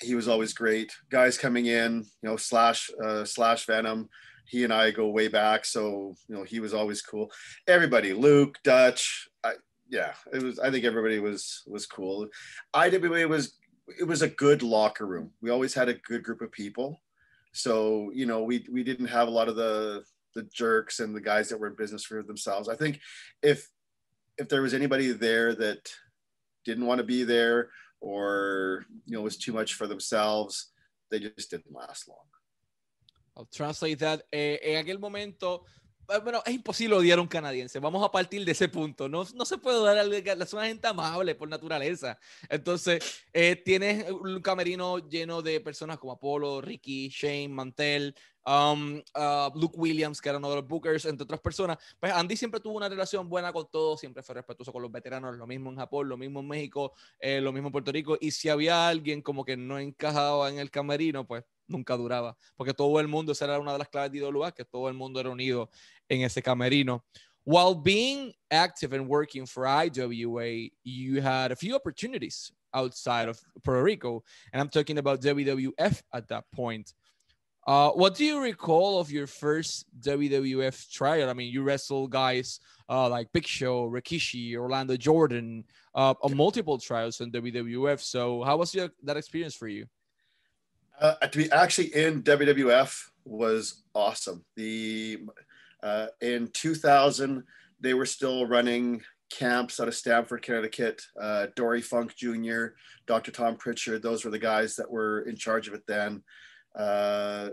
Speaker 2: he was always great. Guys coming in, you know, slash uh, slash Venom. He and I go way back, so you know he was always cool. Everybody, Luke, Dutch, I, yeah, it was. I think everybody was was cool. IWA was it was a good locker room. We always had a good group of people. So you know, we we didn't have a lot of the the jerks and the guys that were in business for themselves. I think if if there was anybody there that didn't want to be there or you know was too much for themselves, they just didn't last long.
Speaker 1: I'll translate that. Eh, en aquel momento bueno, es imposible odiar a un canadiense. Vamos a partir de ese punto. No, no se puede odiar a la una gente amable por naturaleza. Entonces, eh, tienes un camerino lleno de personas como Apolo, Ricky, Shane, Mantel, um, uh, Luke Williams, que era uno bookers, entre otras personas. Pues Andy siempre tuvo una relación buena con todos, siempre fue respetuoso con los veteranos, lo mismo en Japón, lo mismo en México, eh, lo mismo en Puerto Rico. Y si había alguien como que no encajaba en el camerino, pues nunca duraba, porque todo el mundo, esa era una de las claves de IWA, que todo el mundo era unido en ese camerino. While being active and working for IWA, you had a few opportunities outside of Puerto Rico, and I'm talking about WWF at that point. Uh, what do you recall of your first WWF trial? I mean, you wrestled guys uh, like Big Show, Rikishi, Orlando Jordan, uh, multiple trials in WWF. So, how was your, that experience for you?
Speaker 2: Uh, to be actually in WWF was awesome. The uh, in 2000 they were still running camps out of Stamford, Connecticut. Uh, Dory Funk Jr., Dr. Tom Prichard, those were the guys that were in charge of it then. Uh,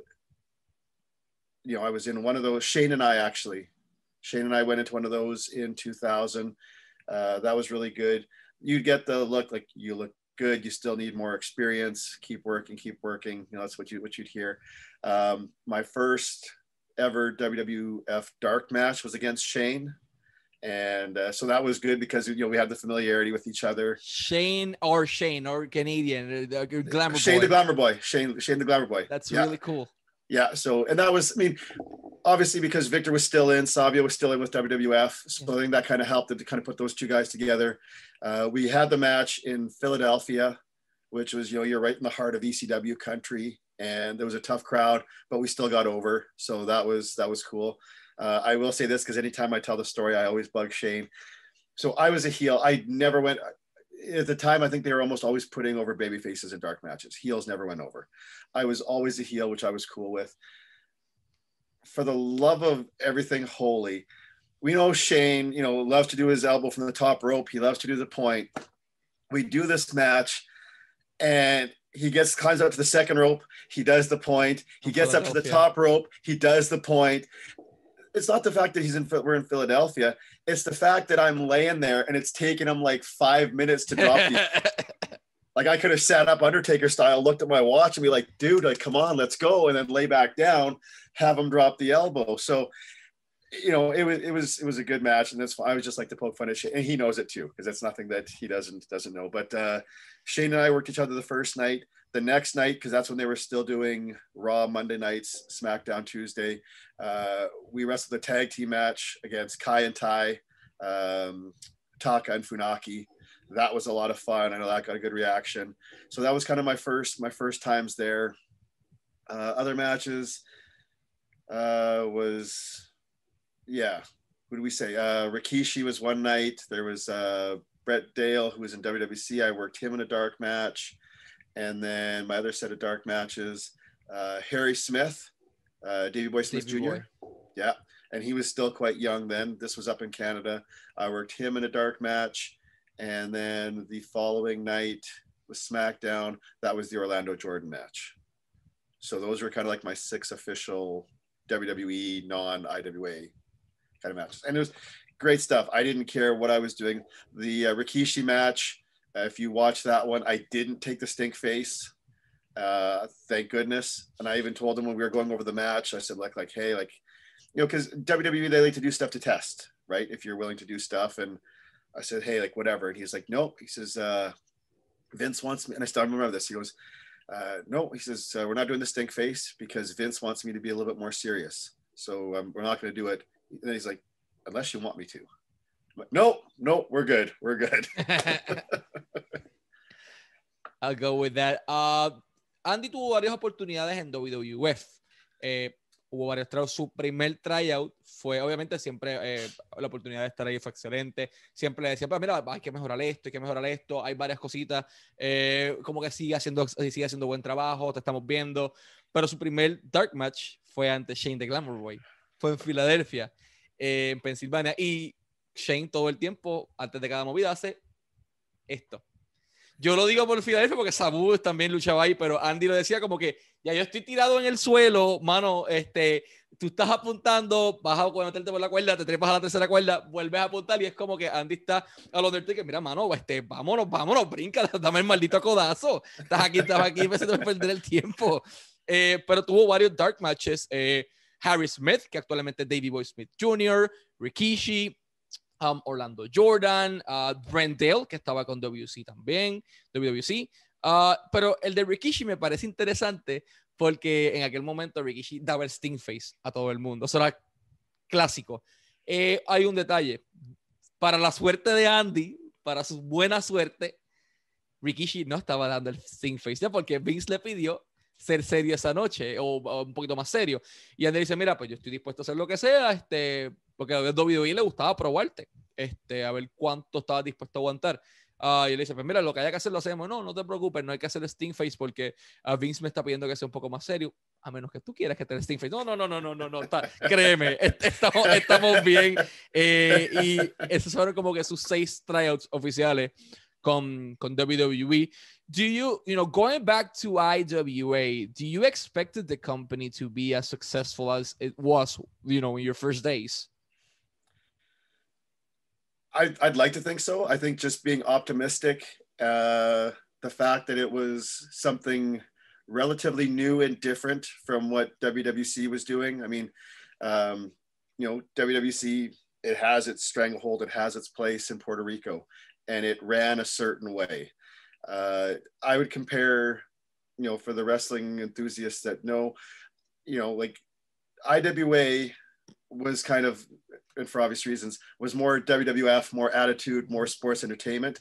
Speaker 2: you know, I was in one of those. Shane and I actually, Shane and I went into one of those in 2000. Uh, that was really good. You'd get the look like you look good. You still need more experience. Keep working, keep working. You know, that's what you what you'd hear. Um, my first ever WWF dark match was against Shane. And uh, so that was good because you know we had the familiarity with each other.
Speaker 1: Shane or Shane or Canadian uh, glamour
Speaker 2: Shane
Speaker 1: boy.
Speaker 2: the glamour boy. Shane Shane the glamour boy.
Speaker 1: That's yeah. really cool.
Speaker 2: Yeah. So and that was I mean obviously because Victor was still in, Savio was still in with WWF. So I think that kind of helped them to kind of put those two guys together. Uh, we had the match in Philadelphia, which was, you know, you're right in the heart of ECW country. And there was a tough crowd, but we still got over. So that was, that was cool. Uh, I will say this because anytime I tell the story, I always bug Shane. So I was a heel. I never went at the time. I think they were almost always putting over baby faces in dark matches. Heels never went over. I was always a heel, which I was cool with for the love of everything holy, we know Shane, you know, loves to do his elbow from the top rope. He loves to do the point. We do this match, and he gets climbs up to the second rope. He does the point. He gets up to the top rope. He does the point. It's not the fact that he's in we're in Philadelphia. It's the fact that I'm laying there and it's taking him like five minutes to drop the. like I could have sat up Undertaker style, looked at my watch, and be like, "Dude, like, come on, let's go," and then lay back down, have him drop the elbow. So you know, it was it was it was a good match, and that's why I was just like to poke fun at Shane, and he knows it too because that's nothing that he doesn't doesn't know. But uh, Shane and I worked each other the first night. The next night, because that's when they were still doing Raw Monday nights, SmackDown Tuesday. Uh, we wrestled a tag team match against Kaientai, um, Taka and Funaki. That was a lot of fun. I know that got a good reaction. So that was kind of my first my first times there. Uh, other matches uh, was yeah, who do we say? Uh, Rikishi was one night. There was uh, Brett Dale, who was in WWC. I worked him in a dark match. And then my other set of dark matches, uh, Harry Smith, uh, Davey Boy Smith Davey Jr. Boy. Yeah. And he was still quite young then. This was up in Canada. I worked him in a dark match. And then the following night was SmackDown. That was the Orlando Jordan match. So those were kind of like my six official WWE non IWA kind of matches. And it was great stuff. I didn't care what I was doing. The uh, Rikishi match, if you watch that one, I didn't take the stink face. Uh, thank goodness. And I even told him when we were going over the match, I said like, like, hey, like, you know, because WWE they like to do stuff to test, right? If you're willing to do stuff, and I said, hey, like whatever, and he's like, nope. He says, uh, Vince wants me, and I still remember this. He goes, uh, no, he says, uh, we're not doing the stink face because Vince wants me to be a little bit more serious. So um, we're not going to do it and he's like, unless you want me to. Nope, nope, we're good. We're good.
Speaker 1: I'll go with that. Uh, Andy tuvo varias oportunidades en WWF. Eh, hubo varios trayouts. Su primer tryout fue, obviamente, siempre eh, la oportunidad de estar ahí fue excelente. Siempre le decía, pues mira, hay que mejorar esto, hay que mejorar esto. Hay varias cositas. Eh, como que sigue haciendo, sigue haciendo buen trabajo, te estamos viendo. Pero su primer dark match fue ante Shane the Glamour Boy fue en Filadelfia, eh, en Pensilvania. Y Shane todo el tiempo, antes de cada movida, hace esto. Yo lo digo por Filadelfia porque Sabu también luchaba ahí, pero Andy lo decía como que ya yo estoy tirado en el suelo, mano, este, tú estás apuntando, vas a meterte por la cuerda, te trepas a la tercera cuerda, vuelves a apuntar y es como que Andy está a los que mira, mano, este, vámonos, vámonos, brinca, dame el maldito codazo. Estás aquí, estás aquí, empezando a perder el tiempo. Eh, pero tuvo varios dark matches. Eh, Harry Smith, que actualmente es Davey Boy Smith Jr., Rikishi, um, Orlando Jordan, uh, Brent Dale, que estaba con WC también, WWC. Uh, pero el de Rikishi me parece interesante porque en aquel momento Rikishi daba el Sting Face a todo el mundo. Eso era clásico. Eh, hay un detalle. Para la suerte de Andy, para su buena suerte, Rikishi no estaba dando el Sting Face ya porque Vince le pidió ser serio esa noche o, un poquito más serio. Y Andy dice, mira, pues yo estoy dispuesto a hacer lo que sea, este, porque a WWE le gustaba probarte, este, a ver cuánto estaba dispuesto a aguantar. Uh, y él dice, pues mira, lo que haya que hacer lo hacemos. No, no te preocupes, no hay que hacer Sting Face porque uh, Vince me está pidiendo que sea un poco más serio, a menos que tú quieras que te Sting Face. No, no, no, no, no, no, no, créeme, estamos, estamos bien. Eh, y esos fueron como que sus seis tryouts oficiales con, con WWE. Do you, you know, going back to IWA, do you expected the company to be as successful as it was, you know, in your first days?
Speaker 2: I, I'd like to think so. I think just being optimistic, uh, the fact that it was something relatively new and different from what WWC was doing. I mean, um, you know, WWC, it has its stranglehold, it has its place in Puerto Rico and it ran a certain way. Uh, I would compare, you know, for the wrestling enthusiasts that know, you know, like IWA was kind of, and for obvious reasons, was more WWF, more attitude, more sports entertainment.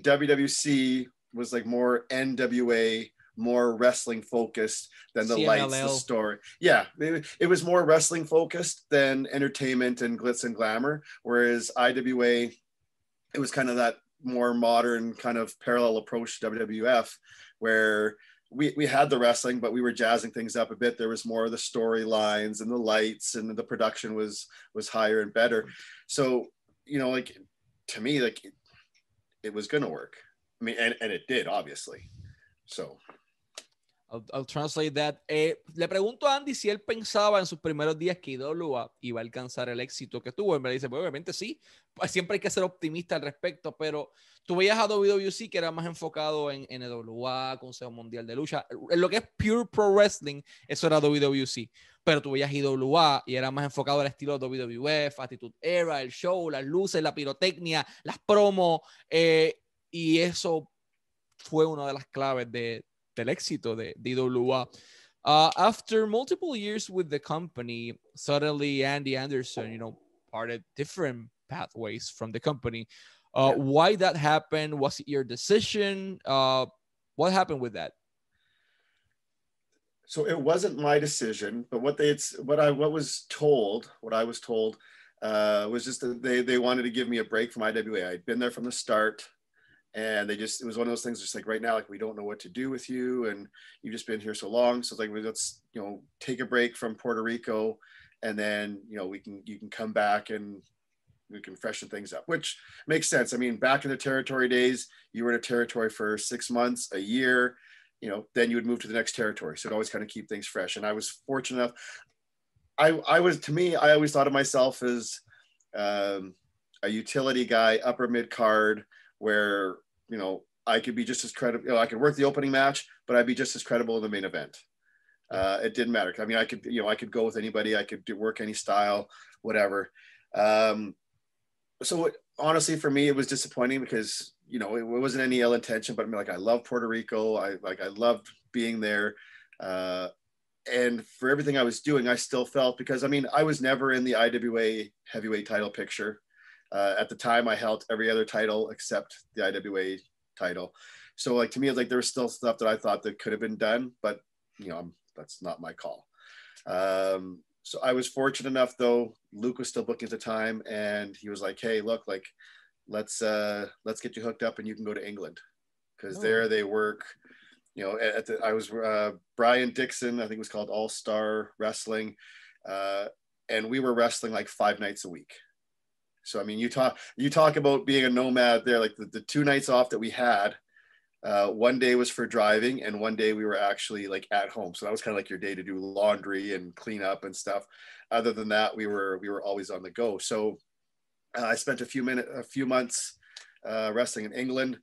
Speaker 2: WWC was like more NWA, more wrestling focused than the CMLL. lights, the story. Yeah, it, it, was more wrestling focused than entertainment and glitz and glamour. Whereas IWA, it was kind of that more modern kind of parallel approach to WWF, where we, we had the wrestling, but we were jazzing things up a bit. There was more of the storylines and the lights, and the production was was higher and better. So you know, like to me, like it, it was going to work. I mean, and, and it did, obviously. So
Speaker 1: I'll, I'll translate that. Eh, le pregunto a Andy si él pensaba en sus primeros días que IWA iba a alcanzar el éxito que tuvo. Él me dice, pues obviamente sí, siempre hay que ser optimista al respecto, pero tú veías a WWC que era más enfocado en NWA, Consejo Mundial de Lucha. En lo que es pure pro wrestling, eso era WWC. Pero tú veías IWA y era más enfocado al estilo WWF, Attitude Era, el show, las luces, la pirotecnia, las promos. Eh, y eso fue una de las claves de, del éxito de, IWA. Uh, after multiple years with the company, suddenly Andy Anderson, you know, parted different pathways from the company. Uh, yeah. Why that happened? Was it your decision? Uh, what happened with that?
Speaker 2: So it wasn't my decision, but what they what I what was told, what I was told, uh, was just that they they wanted to give me a break from IWA. I'd been there from the start, and they just it was one of those things. Just like right now, like we don't know what to do with you, and you've just been here so long. So it's like let's you know take a break from Puerto Rico, and then you know we can you can come back and we can freshen things up, which makes sense. I mean, back in the territory days, you were in a territory for six months, a year, you know, then you would move to the next territory. So it always kind of keep things fresh. And I was fortunate enough. I, I was, to me, I always thought of myself as um, a utility guy, upper mid card, where, you know, I could be just as credible. You know, I could work the opening match, but I'd be just as credible in the main event. Uh, it didn't matter. I mean, I could, you know, I could go with anybody. I could do, work any style, whatever. Um, so it, honestly, for me, it was disappointing because you know it, it, wasn't any ill intention, but I mean, like I love Puerto Rico. I like I loved being there. Uh, and for everything I was doing, I still felt because I mean I was never in the IWA heavyweight title picture. Uh, at the time, I held every other title except the IWA title. So like to me, it's like there was still stuff that I thought that could have been done, but you know I'm, that's not my call. Um, so I was fortunate enough though, Luke was still booking at the time and he was like, Hey, look, like, let's, uh, let's get you hooked up and you can go to England. Cause oh. there they work, you know, at the, I was, uh, Brian Dixon, I think it was called all star wrestling. Uh, and we were wrestling like five nights a week. So, I mean, you talk, you talk about being a nomad there, like the, the two nights off that we had, uh, one day was for driving and one day we were actually like at home. So that was kind of like your day to do laundry and clean up and stuff. Other than that we were we were always on the go. So uh, i spent a few minutes a few months uh, wrestling in england.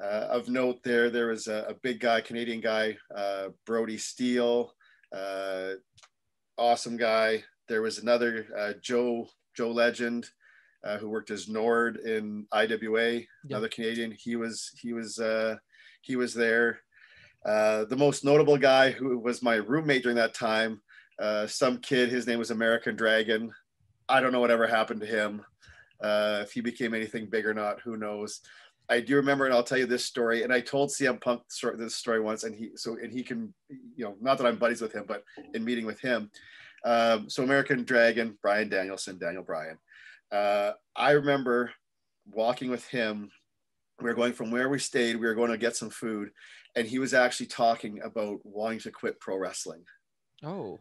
Speaker 2: Uh, of note there there was a, a big guy canadian guy uh, brody steele uh, awesome guy. There was another joe joe legend uh, who worked as Nord in IWA, yep. another Canadian. He was he was uh, he was there. Uh, the most notable guy who was my roommate during that time, uh, some kid, his name was American Dragon. I don't know whatever happened to him. Uh, if he became anything big or not, who knows? I do remember, and I'll tell you this story. And I told CM Punk this story once, and he so and he can, you know, not that I'm buddies with him, but in meeting with him. Um, so American Dragon, Bryan Danielson, Daniel Bryan. Uh, I remember walking with him we were going from where we stayed, we were going to get some food, and he was actually talking about wanting to quit pro wrestling.
Speaker 1: Oh.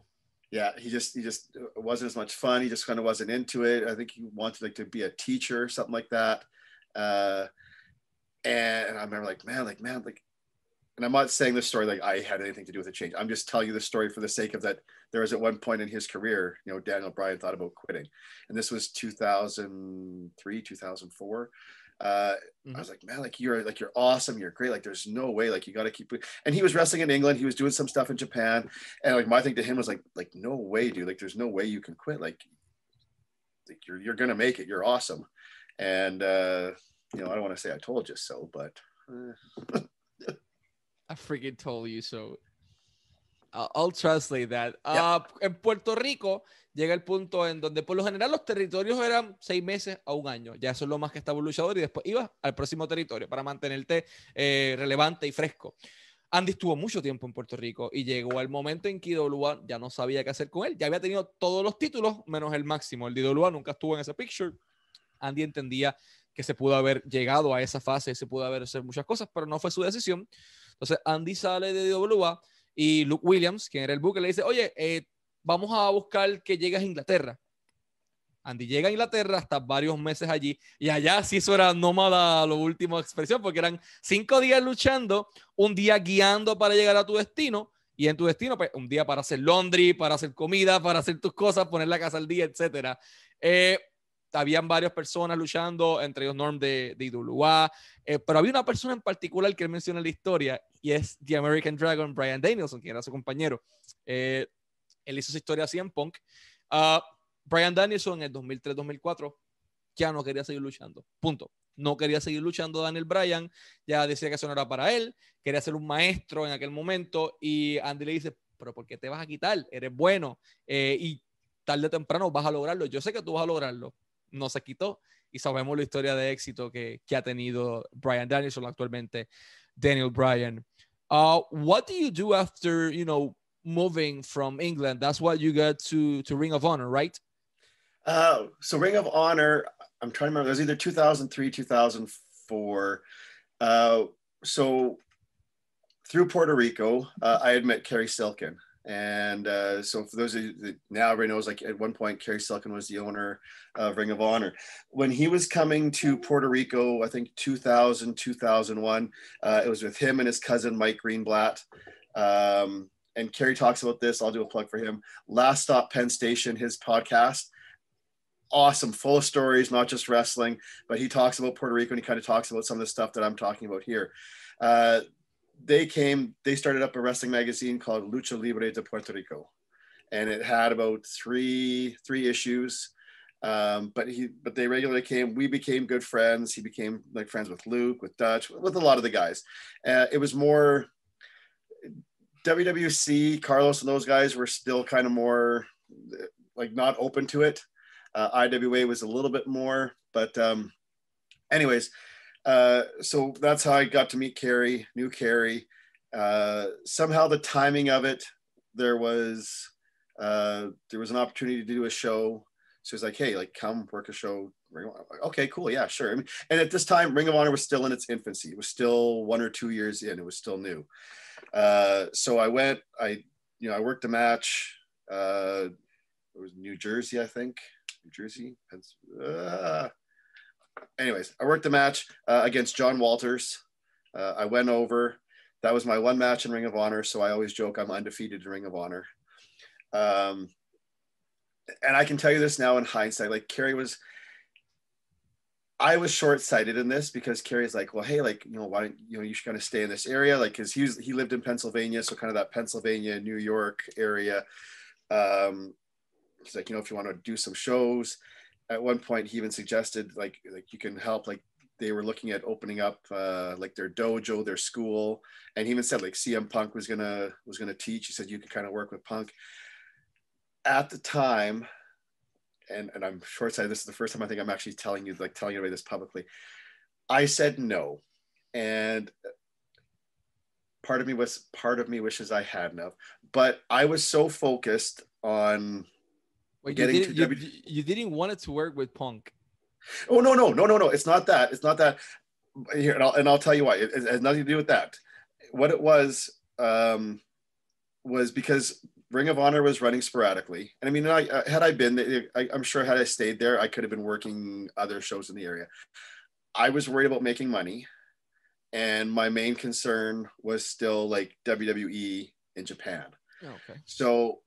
Speaker 2: Yeah, he just he just wasn't as much fun. He just kind of wasn't into it. I think he wanted like to be a teacher, or something like that. Uh, and I remember like, man, like man, like, and I'm not saying this story like I had anything to do with the change. I'm just telling you the story for the sake of that. There was at one point in his career, you know, Daniel Bryan thought about quitting, and this was 2003, 2004 uh, mm-hmm. I was like, man, like you're like you're awesome, you're great. Like there's no way, like you got to keep. And he was wrestling in England. He was doing some stuff in Japan, and like my thing to him was like, like no way, dude. Like there's no way you can quit. Like, like you're you're gonna make it. You're awesome. And uh, you know, I don't want to say I told you so, but. Uh.
Speaker 1: I freaking told you so. I'll, I'll translate that. Uh, in Puerto Rico llega el punto en donde por lo general los territorios eran seis meses a un año. Ya eso es lo más que estaba un luchador y después iba al próximo territorio para mantenerte eh, relevante y fresco. Andy estuvo mucho tiempo en Puerto Rico y llegó al momento en que IWA ya no sabía qué hacer con él. Ya había tenido todos los títulos menos el máximo. El IWA nunca estuvo en ese picture. Andy entendía que se pudo haber llegado a esa fase, se pudo haber hecho muchas cosas, pero no fue su decisión. Entonces Andy sale de IWA y Luke Williams, quien era el buque, le dice, oye, eh, vamos a buscar que llegues a Inglaterra. Andy llega a Inglaterra hasta varios meses allí y allá sí eso era nómada, la última expresión, porque eran cinco días luchando, un día guiando para llegar a tu destino y en tu destino, pues un día para hacer laundry, para hacer comida, para hacer tus cosas, poner la casa al día, etcétera. Eh, habían varias personas luchando, entre ellos Norm de, de IWA, eh, pero había una persona en particular que él menciona en la historia y es The American Dragon, Brian Danielson, quien era su compañero. Eh, él hizo su historia así en Punk. Uh, Brian Danielson en el 2003-2004 ya no quería seguir luchando. Punto. No quería seguir luchando Daniel Bryan, ya decía que eso no era para él, quería ser un maestro en aquel momento y Andy le dice, pero ¿por qué te vas a quitar? Eres bueno eh, y tarde o temprano vas a lograrlo. Yo sé que tú vas a lograrlo. No se quitó y sabemos la historia de éxito que, que ha tenido Brian Danielson actualmente, Daniel Bryan. Uh, what do you do after, you know, moving from England? That's what you got to, to Ring of Honor, right?
Speaker 2: Uh, so Ring of Honor, I'm trying to remember. It was either 2003, 2004. Uh, so through Puerto Rico, uh, I had met Cary Silkin. And uh, so for those of you that now everybody knows, like at one point, Cary Silkin was the owner of Ring of Honor. When he was coming to Puerto Rico, I think 2000, 2001, uh, it was with him and his cousin, Mike Greenblatt. Um, and Cary talks about this. I'll do a plug for him. Last Stop Penn Station, his podcast awesome, full of stories, not just wrestling, but he talks about Puerto Rico and he kind of talks about some of the stuff that I'm talking about here. Uh, they came, they started up a wrestling magazine called Lucha Libre de Puerto Rico, and it had about three three issues. Um, but he, but they regularly came. We became good friends. He became like friends with Luke, with Dutch, with a lot of the guys. Uh, it was more WWC. Carlos and those guys were still kind of more like not open to it. Uh, IWA was a little bit more, but um, anyways, uh, so that's how I got to meet Cary, new Cary. Uh, somehow the timing of it, there was uh, there was an opportunity to do a show. So it's like, hey, like come work a show. Okay, cool, yeah, sure. I mean, and at this time, Ring of Honor was still in its infancy. It was still one or two years in. It was still new. Uh, so I went. I you know I worked a match. Uh, it was New Jersey, I think. New Jersey. Uh, anyways, I worked a match uh, against John Walters. Uh, I went over. That was my one match in Ring of Honor. So I always joke I'm undefeated in Ring of Honor. Um, and I can tell you this now in hindsight, like Cary was, I was short sighted in this because Cary's like, well, hey, like, you know, why you know, you should kind of stay in this area? Like, cause he was, he lived in Pennsylvania. So kind of that Pennsylvania, New York area. Um, he's like, you know, if you want to do some shows, at one point he even suggested like like you can help like they were looking at opening up uh, like their dojo, their school, and he even said like CM Punk was gonna was gonna teach. He said you could kind of work with Punk. At the time, and and I'm short sighted. This is the first time I think I'm actually telling you like telling you this publicly. I said no, and part of me was part of me wishes I hadn't have, but I was so focused on
Speaker 1: Wait, you didn't, you, you didn't want it to work with Punk.
Speaker 2: Oh no no no no no! It's not that. It's not that. Here and I'll, and I'll tell you why. It, it has nothing to do with that. What it was um, was because Ring of Honor was running sporadically, and I mean, I, uh, had I been, I, I'm sure had I stayed there, I could have been working other shows in the area. I was worried about making money, and my main concern was still like WWE in Japan.
Speaker 1: Oh, okay.
Speaker 2: So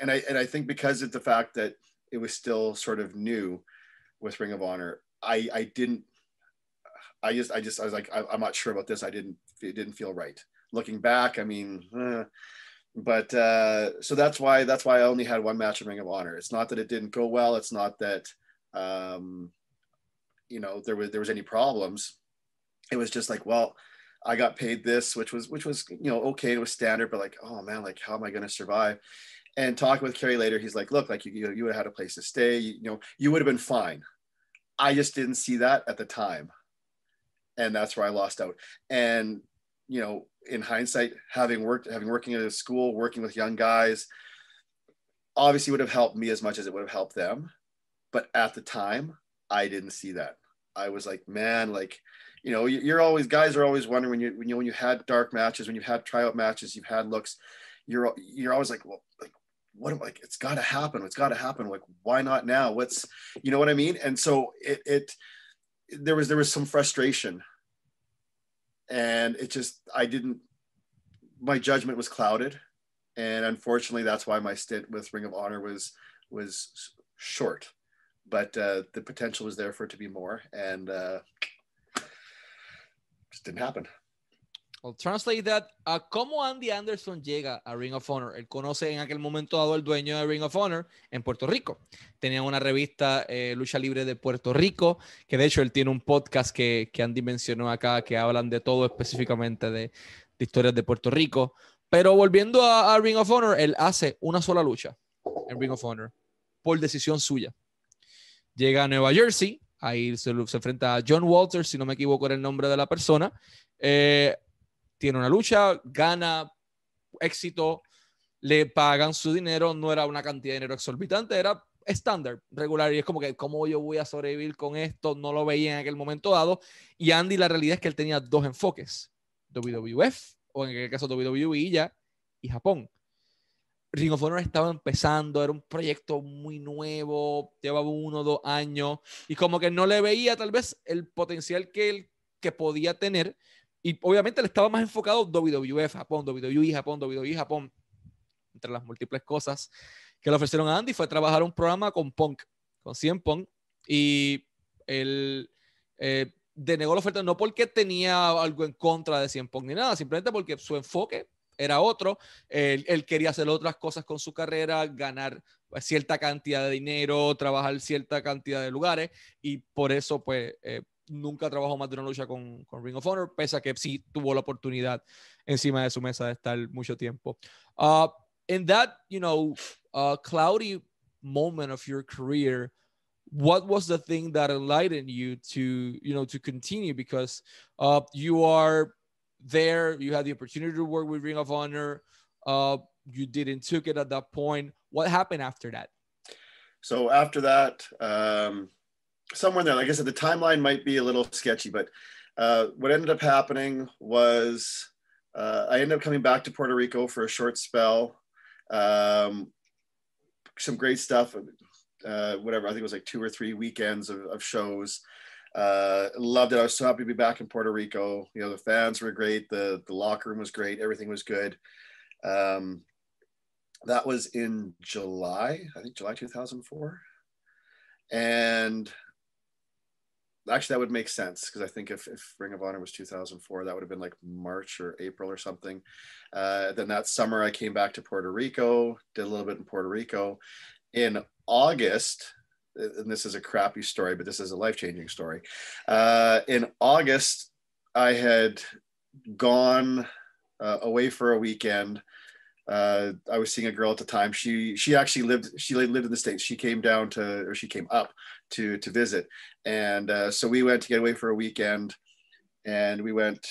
Speaker 2: and I and I think because of the fact that it was still sort of new with Ring of Honor, I I didn't. I just I just I was like I, am not sure about this. I didn't it didn't feel right. Looking back, I mean, eh. But uh, so that's why that's why I only had one match in Ring of Honor. It's not that it didn't go well. It's not that um, you know there was there was any problems. It was just like well. I got paid this, which was which was you know okay, it was standard, but like oh man, like how am I going to survive? and talking with Cary later, he's like, look, like you, you, you would have had a place to stay. You, you know, you would have been fine. I just didn't see that at the time. And that's where I lost out. And, you know, in hindsight, having worked, having working at a school, working with young guys, obviously would have helped me as much as it would have helped them. But at the time, I didn't see that. I was like, man, like, you know, you're always guys are always wondering when you when you when you had dark matches, when you've had tryout matches, you've had looks, you're you're always like, well, like what am like it's got to happen it's got to happen like why not now what's you know what i mean and so it, it there was there was some frustration and it just i didn't my judgment was clouded and unfortunately that's why my stint with ring of honor was was short but uh, the potential was there for it to be more, and uh, just didn't happen.
Speaker 1: I'll translate that. Uh, ¿Cómo Andy Anderson llega a Ring of Honor? Él conoce en aquel momento dado el dueño de Ring of Honor en Puerto Rico. Tenía una revista eh, Lucha Libre de Puerto Rico, que de hecho él tiene un podcast que, que Andy mencionó acá, que hablan de todo específicamente de, de historias de Puerto Rico. Pero volviendo a, a, Ring of Honor, él hace una sola lucha en Ring of Honor por decisión suya. Llega a Nueva Jersey, ahí se, se enfrenta a John Walters, si no me equivoco era el nombre de la persona. Eh, tiene una lucha, gana éxito, le pagan su dinero, no era una cantidad de dinero exorbitante, era estándar, regular, y es como que, ¿cómo yo voy a sobrevivir con esto? No lo veía en aquel momento dado, y Andy la realidad es que él tenía dos enfoques, WWF, o en aquel caso WWE ya, y Japón. Ring of Honor estaba empezando, era un proyecto muy nuevo, llevaba uno o dos años, y como que no le veía tal vez el potencial que él que podía tener, y obviamente le estaba más enfocado WWF, Japón, WWE, Japón, WWE, Japón. Entre las múltiples cosas que le ofrecieron a Andy fue trabajar un programa con Punk, con 100 Punk. Y él eh, denegó la oferta no porque tenía algo en contra de 100 Punk ni nada, simplemente porque su enfoque era otro. Él, él, quería hacer otras cosas con su carrera, ganar cierta cantidad de dinero, trabajar cierta cantidad de lugares. Y por eso, pues, eh, nunca trabajó más de una lucha con, con, Ring of Honor, pese a que sí tuvo la oportunidad encima de su mesa de estar mucho tiempo. Uh, in that, you know, uh, cloudy moment of your career, what was the thing that enlightened you to, you know, to continue? Because uh, you are there, you had the opportunity to work with Ring of Honor. Uh, you didn't took it at that point. What happened after that?
Speaker 2: So after that, um, somewhere there. Like I said, the timeline might be a little sketchy, but uh, what ended up happening was uh, I ended up coming back to Puerto Rico for a short spell. Um, some great stuff. Uh, whatever, I think it was like two or three weekends of, of shows. Uh, loved it. I was so happy to be back in Puerto Rico. You know, the fans were great. The the locker room was great. Everything was good. Um, that was in July, I think July 2004. And actually that would make sense because I think if, if Ring of Honor was 2004, that would have been like March or April or something. Uh, then that summer I came back to Puerto Rico, did a little bit in Puerto Rico. In August, and this is a crappy story, but this is a life changing story. Uh, in August, I had gone uh, away for a weekend uh, I was seeing a girl at the time. She she actually lived she lived in the states. She came down to or she came up to to visit, and uh, so we went to get away for a weekend, and we went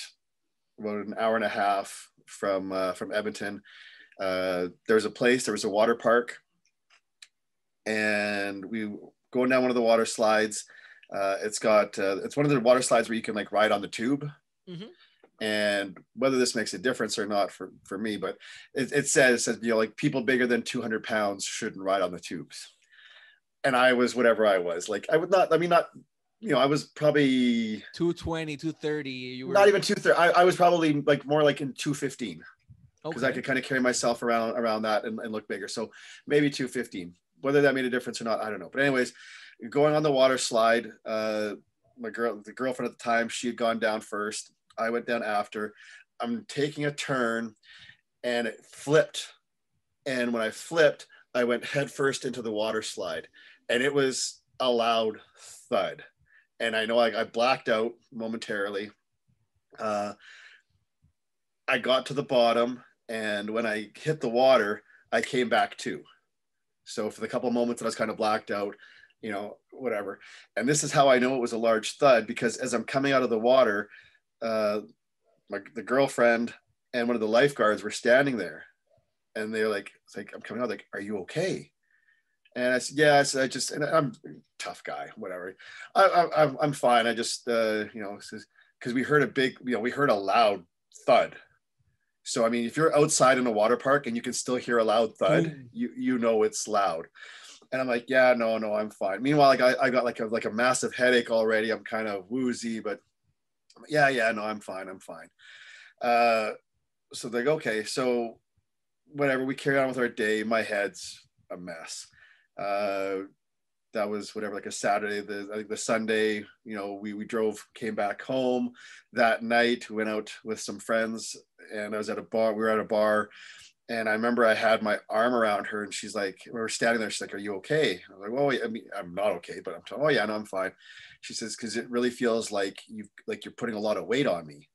Speaker 2: about an hour and a half from uh, from Edmonton. Uh, there was a place. There was a water park, and we going down one of the water slides. Uh, it's got uh, it's one of the water slides where you can like ride on the tube. Mm-hmm and whether this makes a difference or not for, for me, but it, it says, it says, you know, like people bigger than 200 pounds shouldn't ride on the tubes. And I was whatever I was like, I would not, I mean, not, you know, I was probably
Speaker 1: 220, 230. You were
Speaker 2: not even 230. I, I was probably like more like in 215 because okay. I could kind of carry myself around, around that and, and look bigger. So maybe 215, whether that made a difference or not, I don't know. But anyways, going on the water slide, uh, my girl, the girlfriend at the time, she had gone down first I went down after. I'm taking a turn and it flipped. And when I flipped, I went headfirst into the water slide and it was a loud thud. And I know I, I blacked out momentarily. Uh, I got to the bottom and when I hit the water, I came back to. So for the couple moments that I was kind of blacked out, you know, whatever. And this is how I know it was a large thud because as I'm coming out of the water, uh, my the girlfriend and one of the lifeguards were standing there, and they're like, "It's like I'm coming out. Like, are you okay?" And I said, "Yeah." I said, "I just, and I'm tough guy, whatever. I, I, I'm I'm fine. I just, uh, you know, because we heard a big, you know, we heard a loud thud." So I mean, if you're outside in a water park and you can still hear a loud thud, mm. you you know it's loud. And I'm like, yeah, no, no, I'm fine. Meanwhile, like I, I got like a like a massive headache already. I'm kind of woozy, but yeah, yeah, no, I'm fine. I'm fine. Uh, so they go, okay, so whatever, we carry on with our day. My head's a mess. Uh, that was whatever, like a Saturday. The I think the Sunday, you know, we we drove, came back home that night. Went out with some friends, and I was at a bar. We were at a bar, and I remember I had my arm around her, and she's like, we were standing there. She's like, "Are you okay?" I was like, "Well, I mean, I'm not okay, but I'm." Oh yeah, no, I'm fine. She says, "Because it really feels like you like you're putting a lot of weight on me."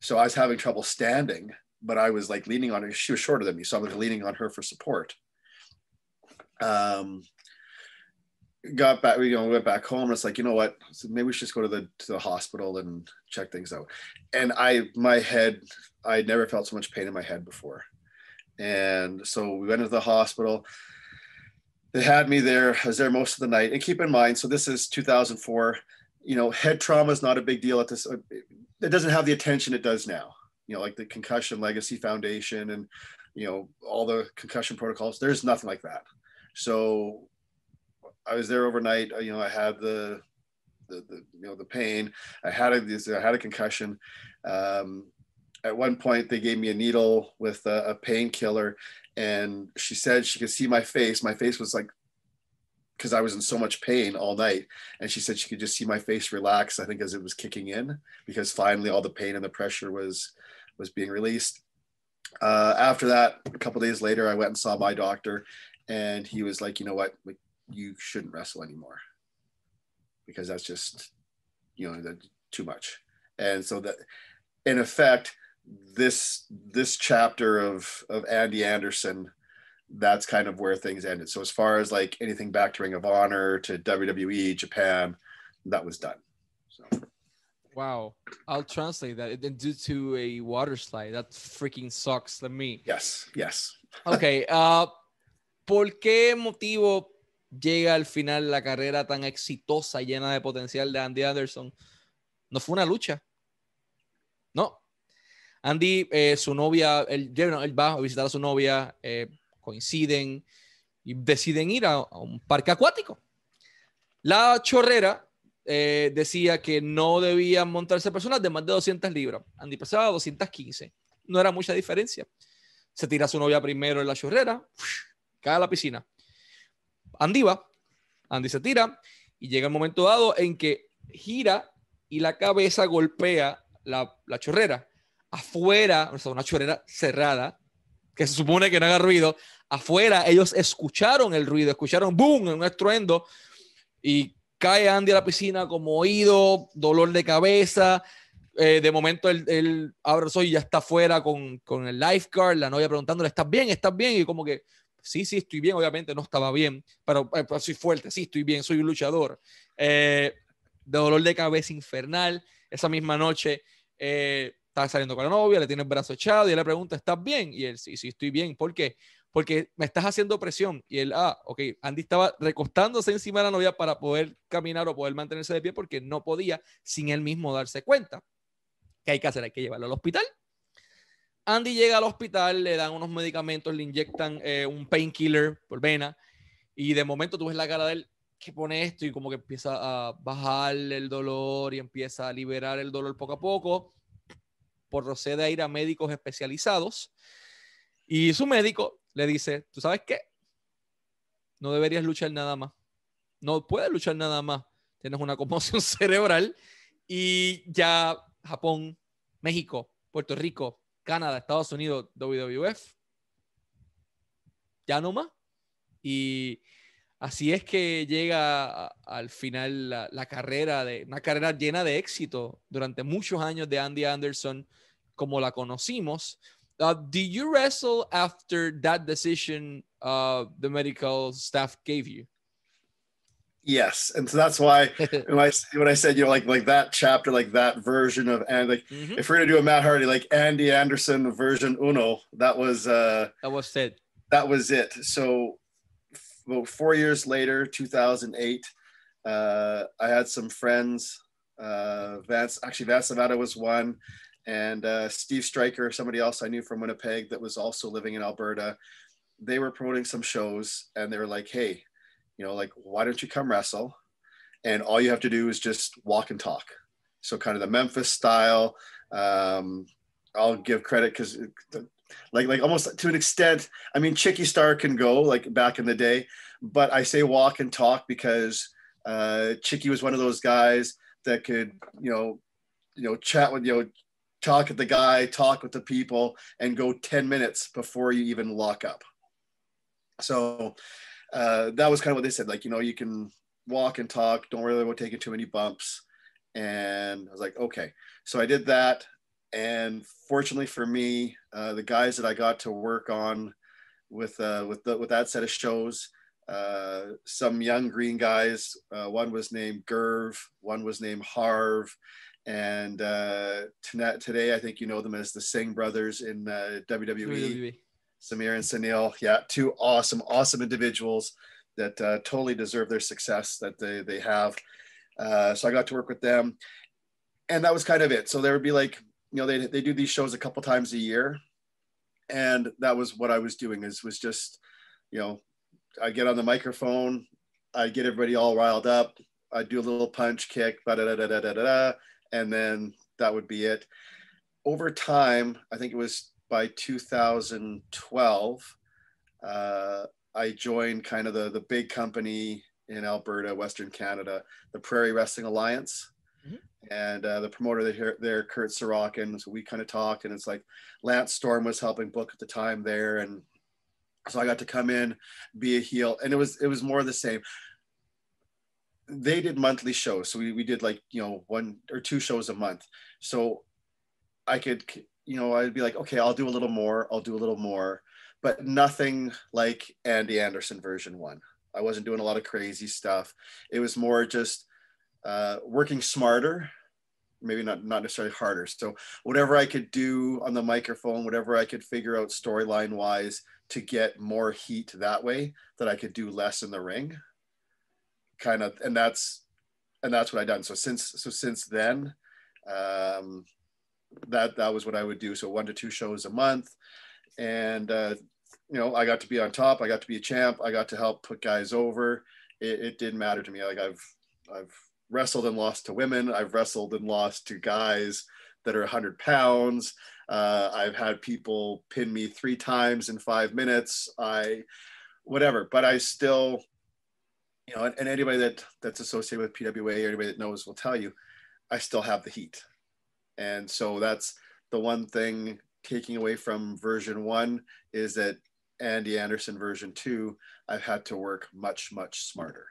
Speaker 2: So I was having trouble standing, but I was like leaning on her. She was shorter than me, so I was leaning on her for support. Um, got back, you know, went back home. And it's like, you know what? So maybe we should just go to the to the hospital and check things out. And I, my head, I never felt so much pain in my head before. And so we went into the hospital. They had me there. I was there most of the night. And keep in mind, so this is 2004. You know, head trauma is not a big deal at this. It doesn't have the attention it does now. You know, like the Concussion Legacy Foundation and you know all the concussion protocols. There's nothing like that. So I was there overnight. You know, I had the, the, the you know the pain. I had a I had a concussion. Um, at one point, they gave me a needle with a, a painkiller, and she said she could see my face. My face was like because I was in so much pain all night. And she said she could just see my face relax, I think, as it was kicking in, because finally all the pain and the pressure was was being released. Uh, after that, a couple days later, I went and saw my doctor, and he was like, you know what, like you shouldn't wrestle anymore because that's just you know too much and so that in effect this this chapter of of andy anderson that's kind of where things ended. So as far as like anything back to ring of honor to wwe japan that was done. So.
Speaker 1: Wow. I'll translate that. And due to a water slide. That freaking sucks. Let me.
Speaker 2: Yes yes.
Speaker 1: Okay uh por qué motivo llega al final la carrera tan exitosa, llena de potencial de Andy Anderson, no fue una lucha. Andy, eh, su novia, él, él, va a visitar a su novia, eh, coinciden y deciden ir a, un parque acuático. La chorrera eh, decía que no debían montarse personas de más de 200 libras. Andy pesaba 215. No era mucha diferencia. Se tira a su novia primero en la chorrera, cae a la piscina. Andy va, Andy se tira y llega el momento dado en que gira y la cabeza golpea la, chorrera. Afuera, o sea, una chorrera cerrada, que se supone que no haga ruido. Afuera, ellos escucharon el ruido, escucharon boom, un estruendo y cae Andy a la piscina como oído, dolor de cabeza. Eh, de momento él, abre los ojos y ya está afuera con, con el lifeguard, la novia preguntándole, ¿estás bien? ¿Estás bien? Y como que sí, sí, estoy bien, obviamente no estaba bien, pero, eh, soy fuerte, sí, estoy bien, soy un luchador. Eh, de dolor de cabeza infernal, esa misma noche eh, está saliendo con la novia, le tiene el brazo echado y él le pregunta, ¿estás bien? Y él, sí, sí, estoy bien. ¿Por qué? Porque me estás haciendo presión. Y él, ah, ok, Andy estaba recostándose encima de la novia para poder caminar o poder mantenerse de pie porque no podía sin él mismo darse cuenta. ¿Qué hay que hacer? Hay que llevarlo al hospital Andy llega al hospital, le dan unos medicamentos, le inyectan eh, un painkiller por vena y de momento tú ves la cara de él que pone esto y como que empieza a bajar el dolor y empieza a liberar el dolor poco a poco. Procede a ir a médicos especializados y su médico le dice, ¿tú sabes qué? No deberías luchar nada más. No puedes luchar nada más. Tienes una conmoción cerebral y ya Japón, México, Puerto Rico, Canadá, Estados Unidos, WWF. Ya no más. Y así es que llega al final la, carrera de una carrera llena de éxito durante muchos años de Andy Anderson como la conocimos. Uh, did you wrestle after that decision uh, the medical staff gave you?
Speaker 2: Yes, and so that's why when I when I said you know like like that chapter like that version of and like mm-hmm. if we're gonna do a Matt Hardy like Andy Anderson version Uno that was uh
Speaker 1: that was it
Speaker 2: that was it so about four years later 2008 uh I had some friends uh Vance actually Vance Nevada was one and uh Steve Striker somebody else I knew from Winnipeg that was also living in Alberta they were promoting some shows and they were like hey you know, like, why don't you come wrestle? And all you have to do is just walk and talk. So kind of the Memphis style. Um, I'll give credit because like like almost to an extent. I mean, Chicky Starr can go like back in the day, but I say walk and talk because uh, Chicky was one of those guys that could you know you know chat with you know talk with the guy, talk with the people, and go ten minutes before you even lock up. So uh, that was kind of what they said. Like you know you can walk and talk. Don't worry about taking too many bumps. And I was like, okay. So I did that. And fortunately for me, uh, the guys that I got to work on with uh, with the, with that set of shows, uh, some young green guys. Uh, one was named Gurv, one was named Harv, and uh, today I think you know them as the Singh brothers in uh, WWE. WWE. Samir and Sunil, yeah, two awesome, awesome individuals that uh, totally deserve their success that they they have. Uh, so I got to work with them, and that was kind of it. So there would be like, you know, they they do these shows a couple times a year, and that was what I was doing. Is was just, you know, I get on the microphone, I get everybody all riled up, I do a little punch kick, da da da da da da, and then that would be it. Over time, I think it was by 2012. Uh, I joined kind of the the big company in Alberta, Western Canada, the Prairie Wrestling Alliance. Mm-hmm. And uh, the promoter there, there, Kurt Sorokin. So we kind of talked, and it's like Lance Storm was helping book at the time there, and so I got to come in, be a heel, and it was it was more of the same. They did monthly shows, so we, we did like you know one or two shows a month. So I could you know I'd be like, okay, I'll do a little more, I'll do a little more, but nothing like Andy Anderson version one. I wasn't doing a lot of crazy stuff. It was more just uh, working smarter, maybe not not necessarily harder. So whatever I could do on the microphone, whatever I could figure out storyline wise to get more heat that way, that I could do less in the ring. Kind of, and that's and that's what I done. So since so since then, um, that that was what I would do. So one to two shows a month, and uh, you know, I got to be on top. I got to be a champ. I got to help put guys over. It, it didn't matter to me. Like I've I've wrestled and lost to women. I've wrestled and lost to guys that are 100 pounds. Uh, I've had people pin me three times in five minutes. I, whatever, but I still, you know, and, and anybody that that's associated with PWA, anybody that knows will tell you, I still have the heat. And so that's the one thing taking away from version one is that Andy Anderson version 2, I've had to work much, much smarter.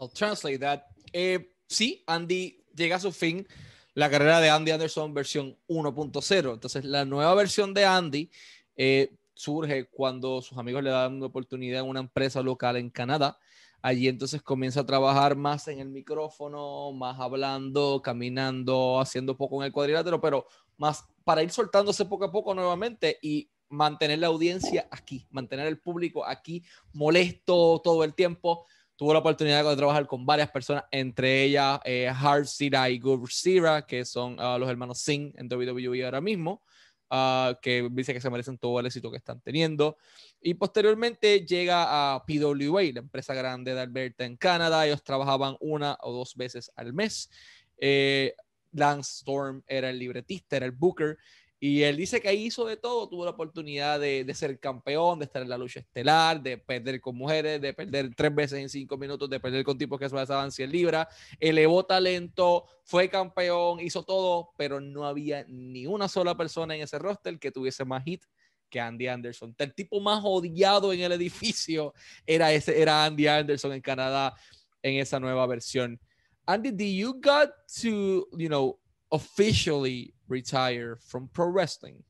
Speaker 1: I'll translate that. Eh, sí, Andy llega a su fin la carrera de Andy Anderson versión 1.0. Entonces, la nueva versión de Andy eh, surge cuando sus amigos le dan una oportunidad en una empresa local en Canadá. Allí entonces comienza a trabajar más en el micrófono, más hablando, caminando, haciendo poco en el cuadrilátero, pero más para ir soltándose poco a poco nuevamente y mantener la audiencia aquí, mantener el público aquí molesto todo el tiempo. Tuvo la oportunidad de trabajar con varias personas, entre ellas eh, Hard Sira y Good Sira, que son ah, los hermanos Singh en WWE ahora mismo, ah, que dice que se merecen todo el éxito que están teniendo. Y posteriormente llega a PWA, la empresa grande de Alberta en Canadá. Ellos trabajaban una o dos veces al mes. Eh, Lance Storm era el libretista, era el booker. Y él dice que hizo de todo, tuvo la oportunidad de, ser campeón, de estar en la lucha estelar, de perder con mujeres, de perder tres veces en cinco minutos, de perder con tipos que pasaban 100 libras, elevó talento, fue campeón, hizo todo, pero no había ni una sola persona en ese roster que tuviese más hit que Andy Anderson. El tipo más odiado en el edificio era, ese, era Andy Anderson en Canadá en esa nueva versión. Andy, do you got to, you know, officially retire from pro wrestling?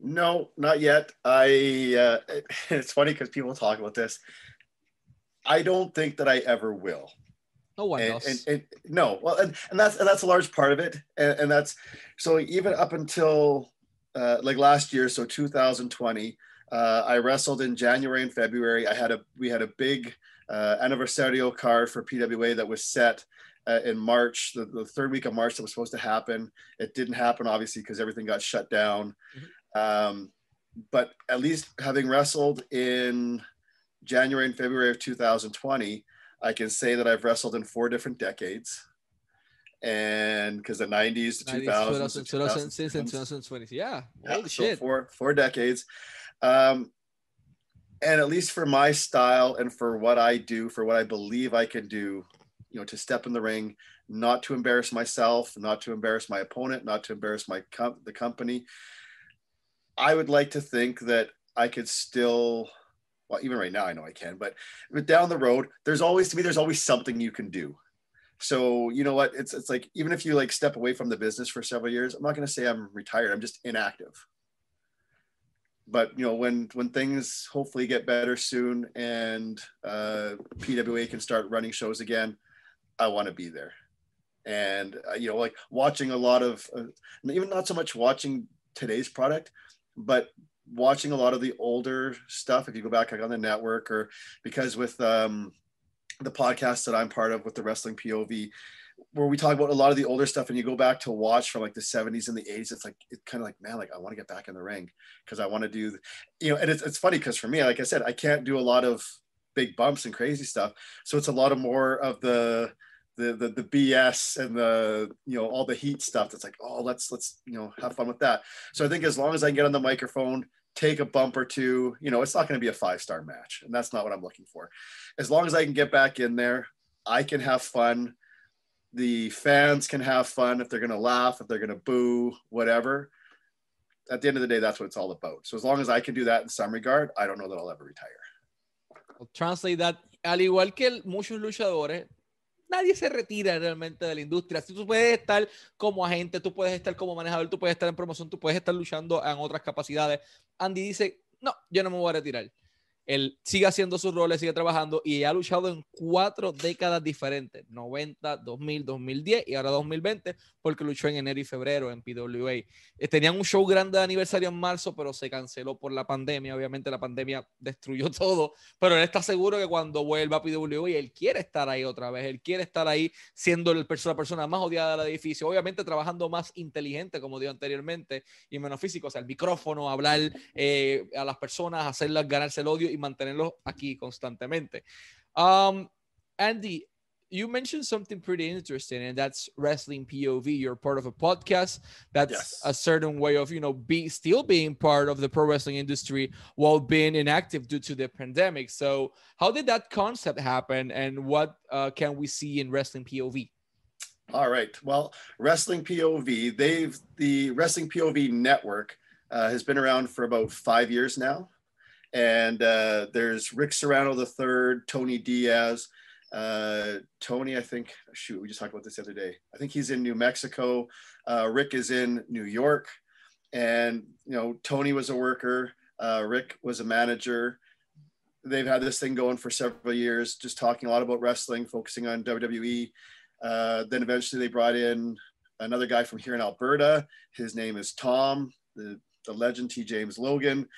Speaker 2: No, not yet. I uh, it's funny because people talk about this. I don't think that I ever will.
Speaker 1: No one
Speaker 2: and, and, and, no, well, and, and that's and that's a large part of it, and, and that's so even up until uh, like last year, so 2020, uh, I wrestled in January and February. I had a we had a big uh, anniversario card for PWA that was set uh, in March, the, the, third week of March that was supposed to happen. It didn't happen, obviously, because everything got shut down. Mm-hmm. Um, but at least having wrestled in January and February of 2020, I can say that I've wrestled in four different decades. and because the 90s, the 2000s,
Speaker 1: 2000, 2020, yeah, holy
Speaker 2: so
Speaker 1: shit,
Speaker 2: four four decades. Um, and at least for my style and for what I do, for what I believe I can do, you know, to step in the ring, not to embarrass myself, not to embarrass my opponent, not to embarrass my com- the company. I would like to think that I could still, well, even right now I know I can, but, but down the road, there's always to me, there's always something you can do. So you know what? It's it's like even if you like step away from the business for several years, I'm not going to say I'm retired. I'm just inactive but you know when when things hopefully get better soon and uh, PWA can start running shows again, I want to be there. And uh, you know, like watching a lot of uh, even not so much watching today's product, but watching a lot of the older stuff. If you go back like on the network, or because with um, the podcast that I'm part of with the Wrestling POV, where we talk about a lot of the older stuff and you go back to watch from like the 70s and the 80s it's like it's kind of like man like i want to get back in the ring because i want to do you know and it's, it's funny because for me like i said i can't do a lot of big bumps and crazy stuff so it's a lot of more of the the the, the bs and the you know all the heat stuff that's like oh let's let's you know have fun with that so i think as long as i can get on the microphone take a bump or two you know it's not going to be a five star match and that's not what i'm looking for as long as i can get back in there i can have fun the fans can have fun if they're going to laugh, if they're going to boo, whatever. At the end of the day, that's what it's all about. So as long as I can do that in some regard, I don't know that I'll ever retire.
Speaker 1: Translate that. Al igual que muchos luchadores, nadie se retira realmente de la industria. Si tú puedes estar como agente, tú puedes estar como manejador, tú puedes estar en promoción, tú puedes estar luchando en otras capacidades. Andy dice, no, yo no me voy a retirar. Él sigue haciendo sus roles, sigue trabajando y ha luchado en cuatro décadas diferentes, 90, 2000, 2010 y ahora 2020, porque luchó en enero y febrero en PWA. Eh, tenían un show grande de aniversario en marzo, pero se canceló por la pandemia. Obviamente la pandemia destruyó todo, pero él está seguro que cuando vuelva a PWA, él quiere estar ahí otra vez, él quiere estar ahí siendo el la persona más odiada del edificio, obviamente trabajando más inteligente, como dijo anteriormente, y menos físico, o sea, el micrófono, hablar eh, a las personas, hacerlas ganarse el odio y mantenerlos aquí constantemente. Um, Andy, you mentioned something pretty interesting, and that's wrestling POV. You're part of a podcast. That's yes. a certain way of, you know, be still being part of the pro wrestling industry while being inactive due to the pandemic. So, how did that concept happen, and what uh, can we see in wrestling POV?
Speaker 2: All right. Well, wrestling POV, they've the wrestling POV network uh, has been around for about five years now and uh, there's Rick Serrano the third, Tony Diaz, uh, Tony. I think shoot, we just talked about this the other day. I think he's in New Mexico. Uh, Rick is in New York, and you know Tony was a worker. Uh, Rick was a manager. They've had this thing going for several years, just talking a lot about wrestling, focusing on WWE. Uh, then eventually they brought in another guy from here in Alberta. His name is Tom, the, the legend T. James Logan.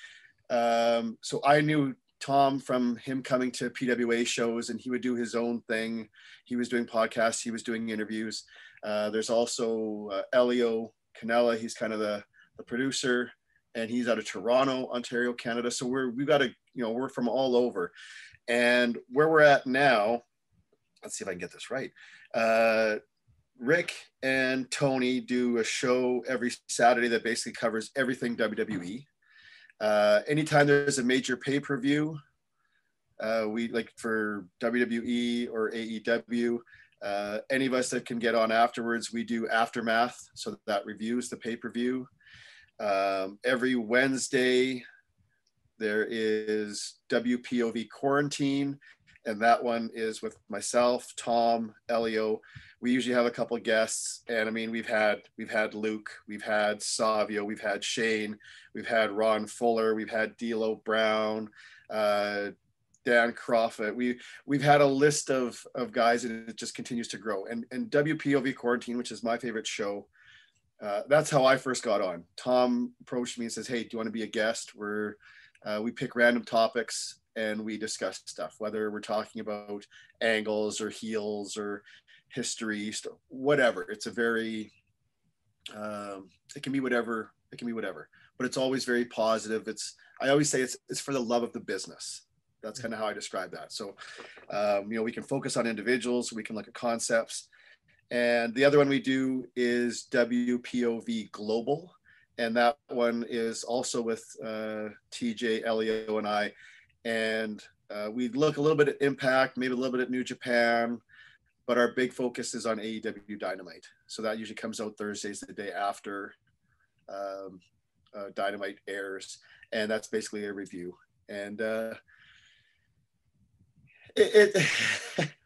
Speaker 2: Um, so I knew Tom from him coming to PWA shows, and he would do his own thing. He was doing podcasts, he was doing interviews. Uh, there's also uh, Elio Canella. He's kind of the, the producer, and he's out of Toronto, Ontario, Canada. So we're we've got a you know we're from all over, and where we're at now. Let's see if I can get this right. Uh, Rick and Tony do a show every Saturday that basically covers everything WWE. Uh, anytime there's a major pay per view, uh, we like for WWE or AEW, uh, any of us that can get on afterwards, we do aftermath. So that reviews the pay per view. Um, every Wednesday, there is WPOV quarantine, and that one is with myself, Tom, Elio. We usually have a couple guests, and I mean, we've had we've had Luke, we've had Savio, we've had Shane, we've had Ron Fuller, we've had D'Lo Brown, uh, Dan Crawford. We we've had a list of of guys, and it just continues to grow. And and WPOV quarantine, which is my favorite show. Uh, that's how I first got on. Tom approached me and says, "Hey, do you want to be a guest?" We're uh, we pick random topics and we discuss stuff, whether we're talking about angles or heels or history, whatever. It's a very, um, it can be whatever, it can be whatever, but it's always very positive. It's, I always say it's, it's for the love of the business. That's kind of how I describe that. So, um, you know, we can focus on individuals, we can look at concepts. And the other one we do is WPOV Global. And that one is also with uh, TJ, Elio, and I. And uh, we look a little bit at Impact, maybe a little bit at New Japan, but our big focus is on AEW Dynamite. So that usually comes out Thursdays, the day after um, uh, Dynamite airs. And that's basically a review. And uh, it, it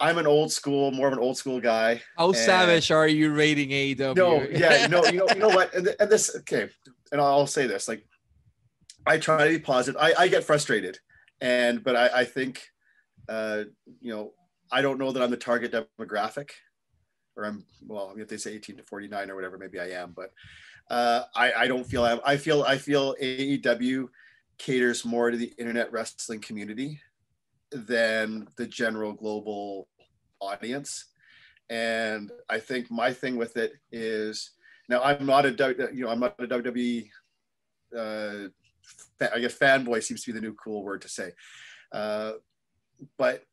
Speaker 2: I'm an old school, more of an old school guy.
Speaker 1: How savage are you rating AEW?
Speaker 2: No, yeah, no, you know, you know what? And, and this, okay, and I'll say this: like, I try to be positive. I, I get frustrated, and but I, I think, uh, you know, I don't know that I'm the target demographic, or I'm well. If they say 18 to 49 or whatever, maybe I am, but uh, I, I don't feel I, I feel I feel AEW caters more to the internet wrestling community than the general global audience. And I think my thing with it is now I'm not a you know I'm not a WWE uh, I guess fanboy seems to be the new cool word to say, uh, but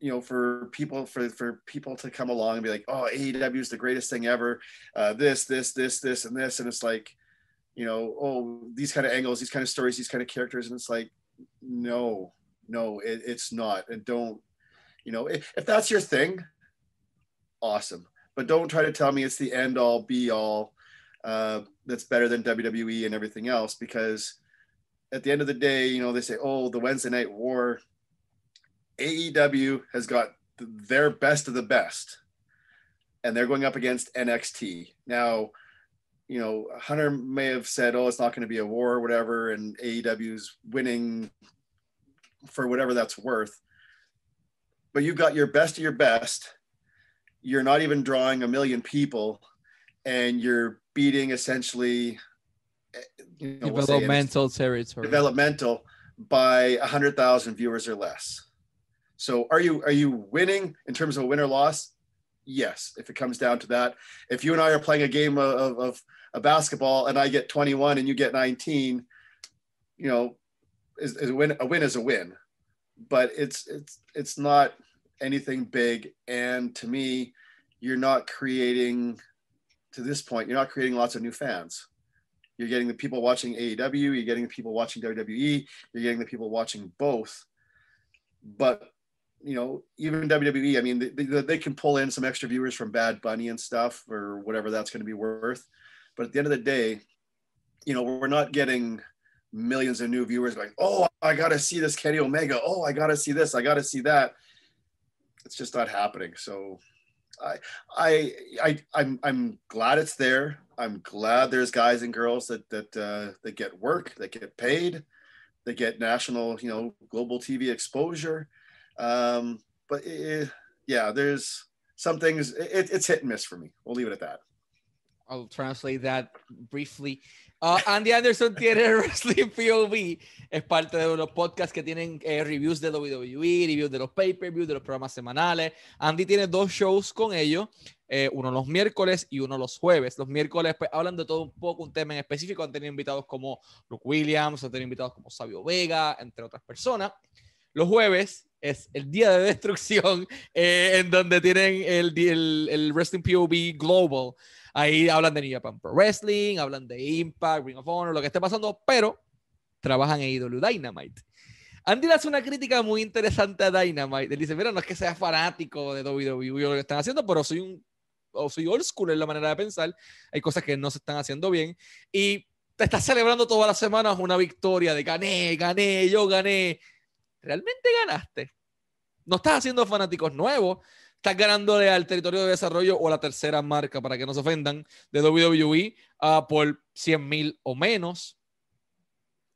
Speaker 2: you know for people for for people to come along and be like oh AEW is the greatest thing ever, uh, this this this this and this and it's like you know oh these kind of angles these kind of stories these kind of characters and it's like no no, it, it's not. And don't, you know, if, if that's your thing, awesome. But don't try to tell me it's the end all be all uh, that's better than WWE and everything else because at the end of the day, you know, they say, oh, the Wednesday Night War, AEW has got their best of the best and they're going up against NXT. Now, you know, Hunter may have said, oh, it's not going to be a war or whatever, and AEW's winning for whatever that's worth. But you've got your best of your best. You're not even drawing a million people, and you're beating essentially
Speaker 1: you know, developmental we'll territory.
Speaker 2: Developmental by a hundred thousand viewers or less. So are you are you winning in terms of a win or loss? Yes, if it comes down to that. If you and I are playing a game of, of, of a basketball and I get 21 and you get 19, you know, is, is a win. A win is a win, but it's it's it's not anything big. And to me, you're not creating. To this point, you're not creating lots of new fans. You're getting the people watching AEW. You're getting the people watching WWE. You're getting the people watching both. But you know, even WWE, I mean, they, they, can pull in some extra viewers from Bad Bunny and stuff or whatever that's going to be worth. But at the end of the day, you know, we're not getting millions of new viewers going, oh, I got to see this Kenny Omega. Oh, I got to see this. I got to see that. It's just not happening. So I, I, I, I'm, I'm glad it's there. I'm glad there's guys and girls that, that, uh, that get work, that get paid, that get national, you know, global TV exposure. Um, but it, yeah, there's some things, it, it's hit and miss for me. We'll leave it at that.
Speaker 1: I'll translate that briefly. Uh, Andy Anderson tiene Wrestling POV, es parte de los podcasts que tienen eh, reviews de WWE, reviews de los pay-per-views, de los programas semanales. Andy tiene dos shows con ellos, eh, uno los miércoles y uno los jueves. Los miércoles pues, hablan de todo un poco, un tema en específico. Han tenido invitados como Luke Williams, han tenido invitados como Sabio Vega, entre otras personas. Los jueves es el día de destrucción, eh, en donde tienen el, el, el Wrestling POV Global. Ahí hablan de New Japan Pro Wrestling, hablan de Impact, Ring of Honor, lo que esté pasando, pero trabajan en IW Dynamite. Andy le hace una crítica muy interesante a Dynamite. Él dice, mira, no es que sea fanático de WWE o lo que están haciendo, pero soy un o soy old school en la manera de pensar. Hay cosas que no se están haciendo bien. Y te estás celebrando todas las semanas una victoria de gané, gané, yo gané. ¿Realmente ganaste? No estás haciendo fanáticos nuevos estás ganándole al territorio de desarrollo o la tercera marca, para que no se ofendan, de WWE uh, por 100 mil o menos.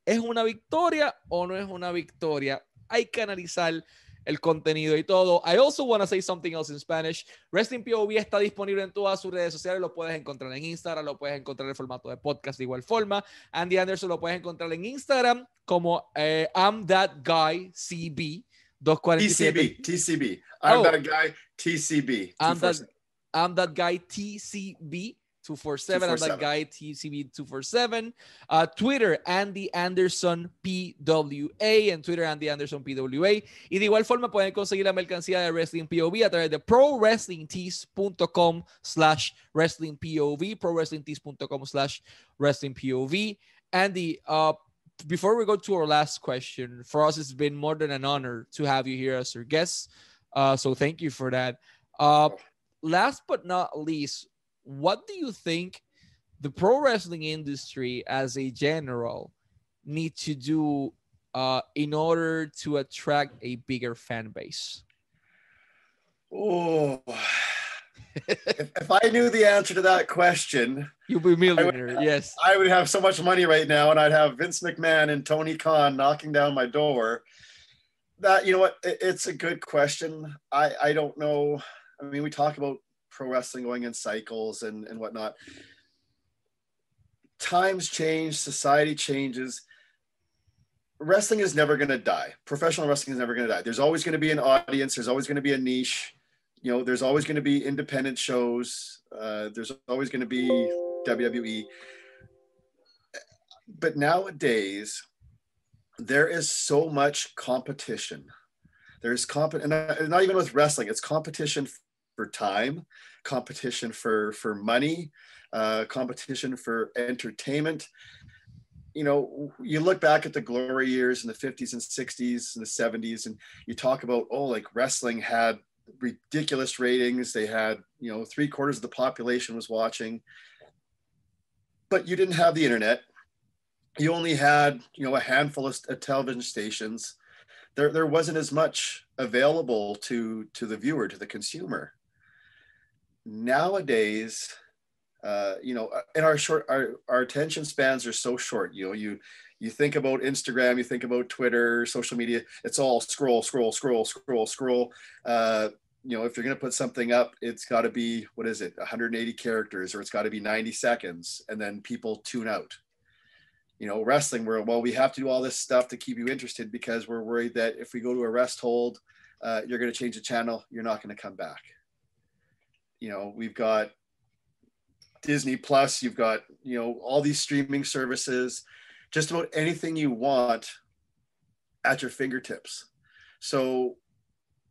Speaker 1: ¿Es una victoria o no es una victoria? Hay que analizar el contenido y todo. I also want to say something else in Spanish. Wrestling POV está disponible en todas sus redes sociales. Lo puedes encontrar en Instagram, lo puedes encontrar en formato de podcast de igual forma. Andy Anderson lo puedes encontrar en Instagram como eh, I'm That Guy CB. 247.
Speaker 2: TCB, TCB. I'm oh. that guy, TCB.
Speaker 1: I'm that, I'm that guy, TCB. 247 I'm that guy TCB247. Uh, Twitter, Andy Anderson PWA. En Twitter, Andy Anderson PWA. Y de igual forma pueden conseguir la mercancía de Wrestling POV a través de prowrestlingtees.com slash wrestling wrestlingpov, prowrestlingtees.com slash wrestling wrestlingpov. Andy, uh, before we go to our last question, for us, it's been more than an honor to have you here as our guest. Uh, so thank you for that. Uh, last but not least, what do you think the pro wrestling industry as a general need to do uh, in order to attract a bigger fan base?
Speaker 2: Oh, if, if, I knew the answer to that question,
Speaker 1: you'd be millionaire. I would, yes,
Speaker 2: I would have so much money right now, and I'd have Vince McMahon and Tony Khan knocking down my door. That you know what? It, it's a good question. I I don't know. I mean, we talk about pro wrestling going in cycles and, and whatnot. Times change, society changes. Wrestling is never going to die. Professional wrestling is never going to die. There's always going to be an audience. There's always going to be a niche. You know, there's always going to be independent shows. Uh, there's always going to be WWE. But nowadays, there is so much competition. There's comp, and not even with wrestling. It's competition for time, competition for for money, uh, competition for entertainment. You know, you look back at the glory years in the 50s and 60s and the 70s, and you talk about, oh, like wrestling had ridiculous ratings. They had, you know, three quarters of the population was watching. But you didn't have the internet. You only had, you know, a handful of television stations. There, there wasn't as much available to to the viewer, to the consumer nowadays uh, you know in our short our, our attention spans are so short you know you you think about instagram you think about twitter social media it's all scroll scroll scroll scroll scroll. Uh, you know if you're going to put something up it's got to be what is it 180 characters or it's got to be 90 seconds and then people tune out. You know wrestling where well we have to do all this stuff to keep you interested because we're worried that if we go to a rest hold uh, you're going to change the channel you're not going to come back. You know we've got disney plus you've got you know all these streaming services just about anything you want at your fingertips. So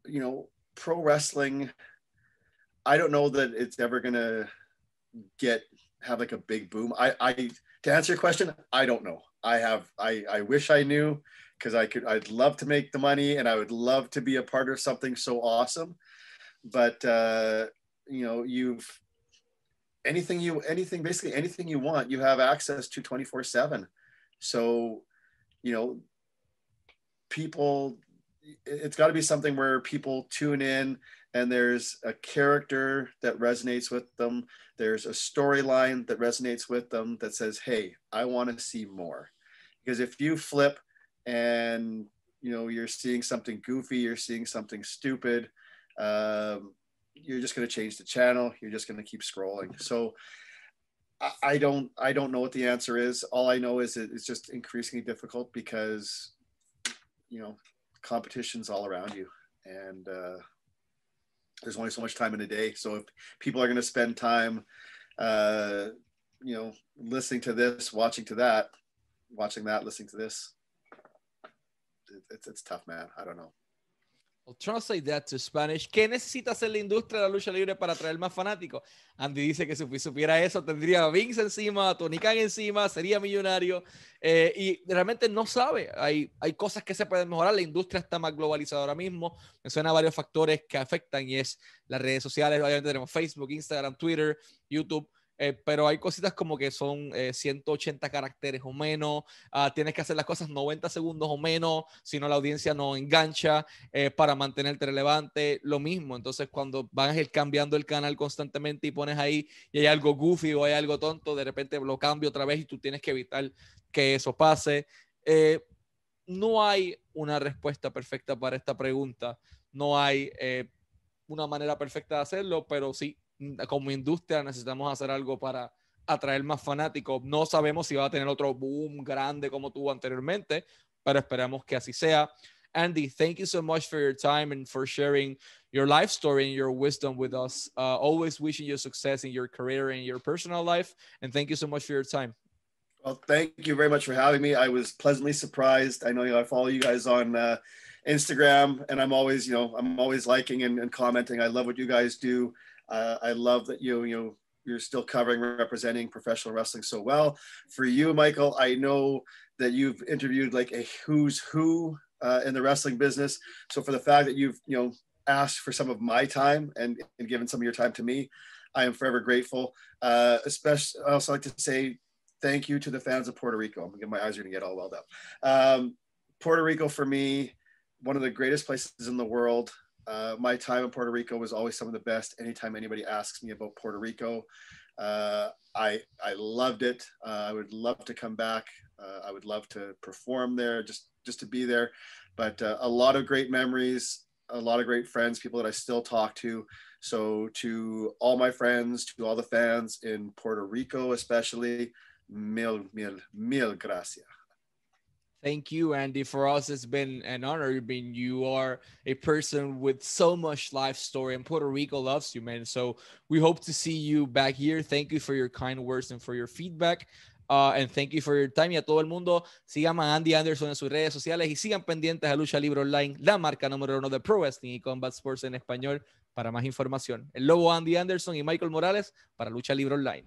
Speaker 2: you know pro wrestling i don't know that it's ever going to get have like a big boom. I i to answer your question i don't know. I have i i wish i knew because i could i'd love to make the money and i would love to be a part of something so awesome. But uh you know you've anything you anything basically anything you want you have access to 24 7 so you know people it's got to be something where people tune in and there's a character that resonates with them. There's a storyline that resonates with them that says hey i want to see more. Because if you flip and you know you're seeing something goofy you're seeing something stupid um, you're just going to change the channel you're just going to keep scrolling. So I don't I don't know what the answer is. All I know is it's just increasingly difficult because you know competition's all around you and uh, there's only so much time in a day. So if people are going to spend time uh, you know listening to this, watching to that, watching that, listening to this, it's, it's tough, man. I don't know.
Speaker 1: I'll translate that to Spanish. ¿Qué necesita hacer la industria de la lucha libre para atraer más fanáticos? Andy dice que si supiera eso, tendría a Vince encima, a Tony Khan encima, sería millonario. Eh, y realmente no sabe. Hay, hay cosas que se pueden mejorar. La industria está más globalizada ahora mismo. Me suena varios factores que afectan y es las redes sociales. Obviamente tenemos Facebook, Instagram, Twitter, YouTube. Eh, pero hay cositas como que son 180 eh, caracteres o menos, ah, tienes que hacer las cosas 90 segundos o menos, si no la audiencia no engancha eh, para mantenerte relevante, lo mismo. Entonces, cuando vas cambiando el canal constantemente y pones ahí y hay algo goofy o hay algo tonto, de repente lo cambio otra vez y tú tienes que evitar que eso pase. no hay una respuesta perfecta para esta pregunta, no hay una manera perfecta de hacerlo, pero sí como industria necesitamos hacer algo para atraer más fanáticos. No sabemos si va a tener otro boom grande como tuvo anteriormente, pero esperamos que así sea. Andy, thank you so much for your time and for sharing your life story and your wisdom with us. Uh, always wishing you success in your career and your personal life. And thank you so much for your time.
Speaker 2: Well, thank you very much for having me. I was pleasantly surprised. I know you know, I follow you guys on uh, Instagram, and I'm always, you know, I'm always liking and, and commenting. I love what you guys do. Uh, I love that you, you know, you're still covering, representing professional wrestling so well. For you, Michael, I know that you've interviewed like a who's who uh, in the wrestling business. So for the fact that you've, you know, asked for some of my time and, and given some of your time to me, I am forever grateful. Uh, especially, I also like to say thank you to the fans of Puerto Rico. I'm my eyes are gonna get all welled up. Um, Puerto Rico for me, one of the greatest places in the world. Uh, my time in Puerto Rico was always some of the best. Anytime anybody asks me about Puerto Rico, uh, I I loved it. Uh, I would love to come back. Uh, I would love to perform there, just just to be there. But uh, a lot of great memories, a lot of great friends, people that I still talk to. So to all my friends, to all the fans in Puerto Rico, especially, Mil, mil, mil gracias.
Speaker 1: Thank you, Andy. For us, it's been an honor. Being you are a person with so much life story, and Puerto Rico loves you, man. So we hope to see you back here. Thank you for your kind words and for your feedback. Uh, and thank you for your time. Y a todo el mundo, sigan a Andy Anderson en sus redes sociales y sigan pendientes a Lucha Libre Online, la marca número uno de Pro Wrestling y Combat Sports en español para más información. El lobo Andy Anderson y Michael Morales para Lucha Libre Online.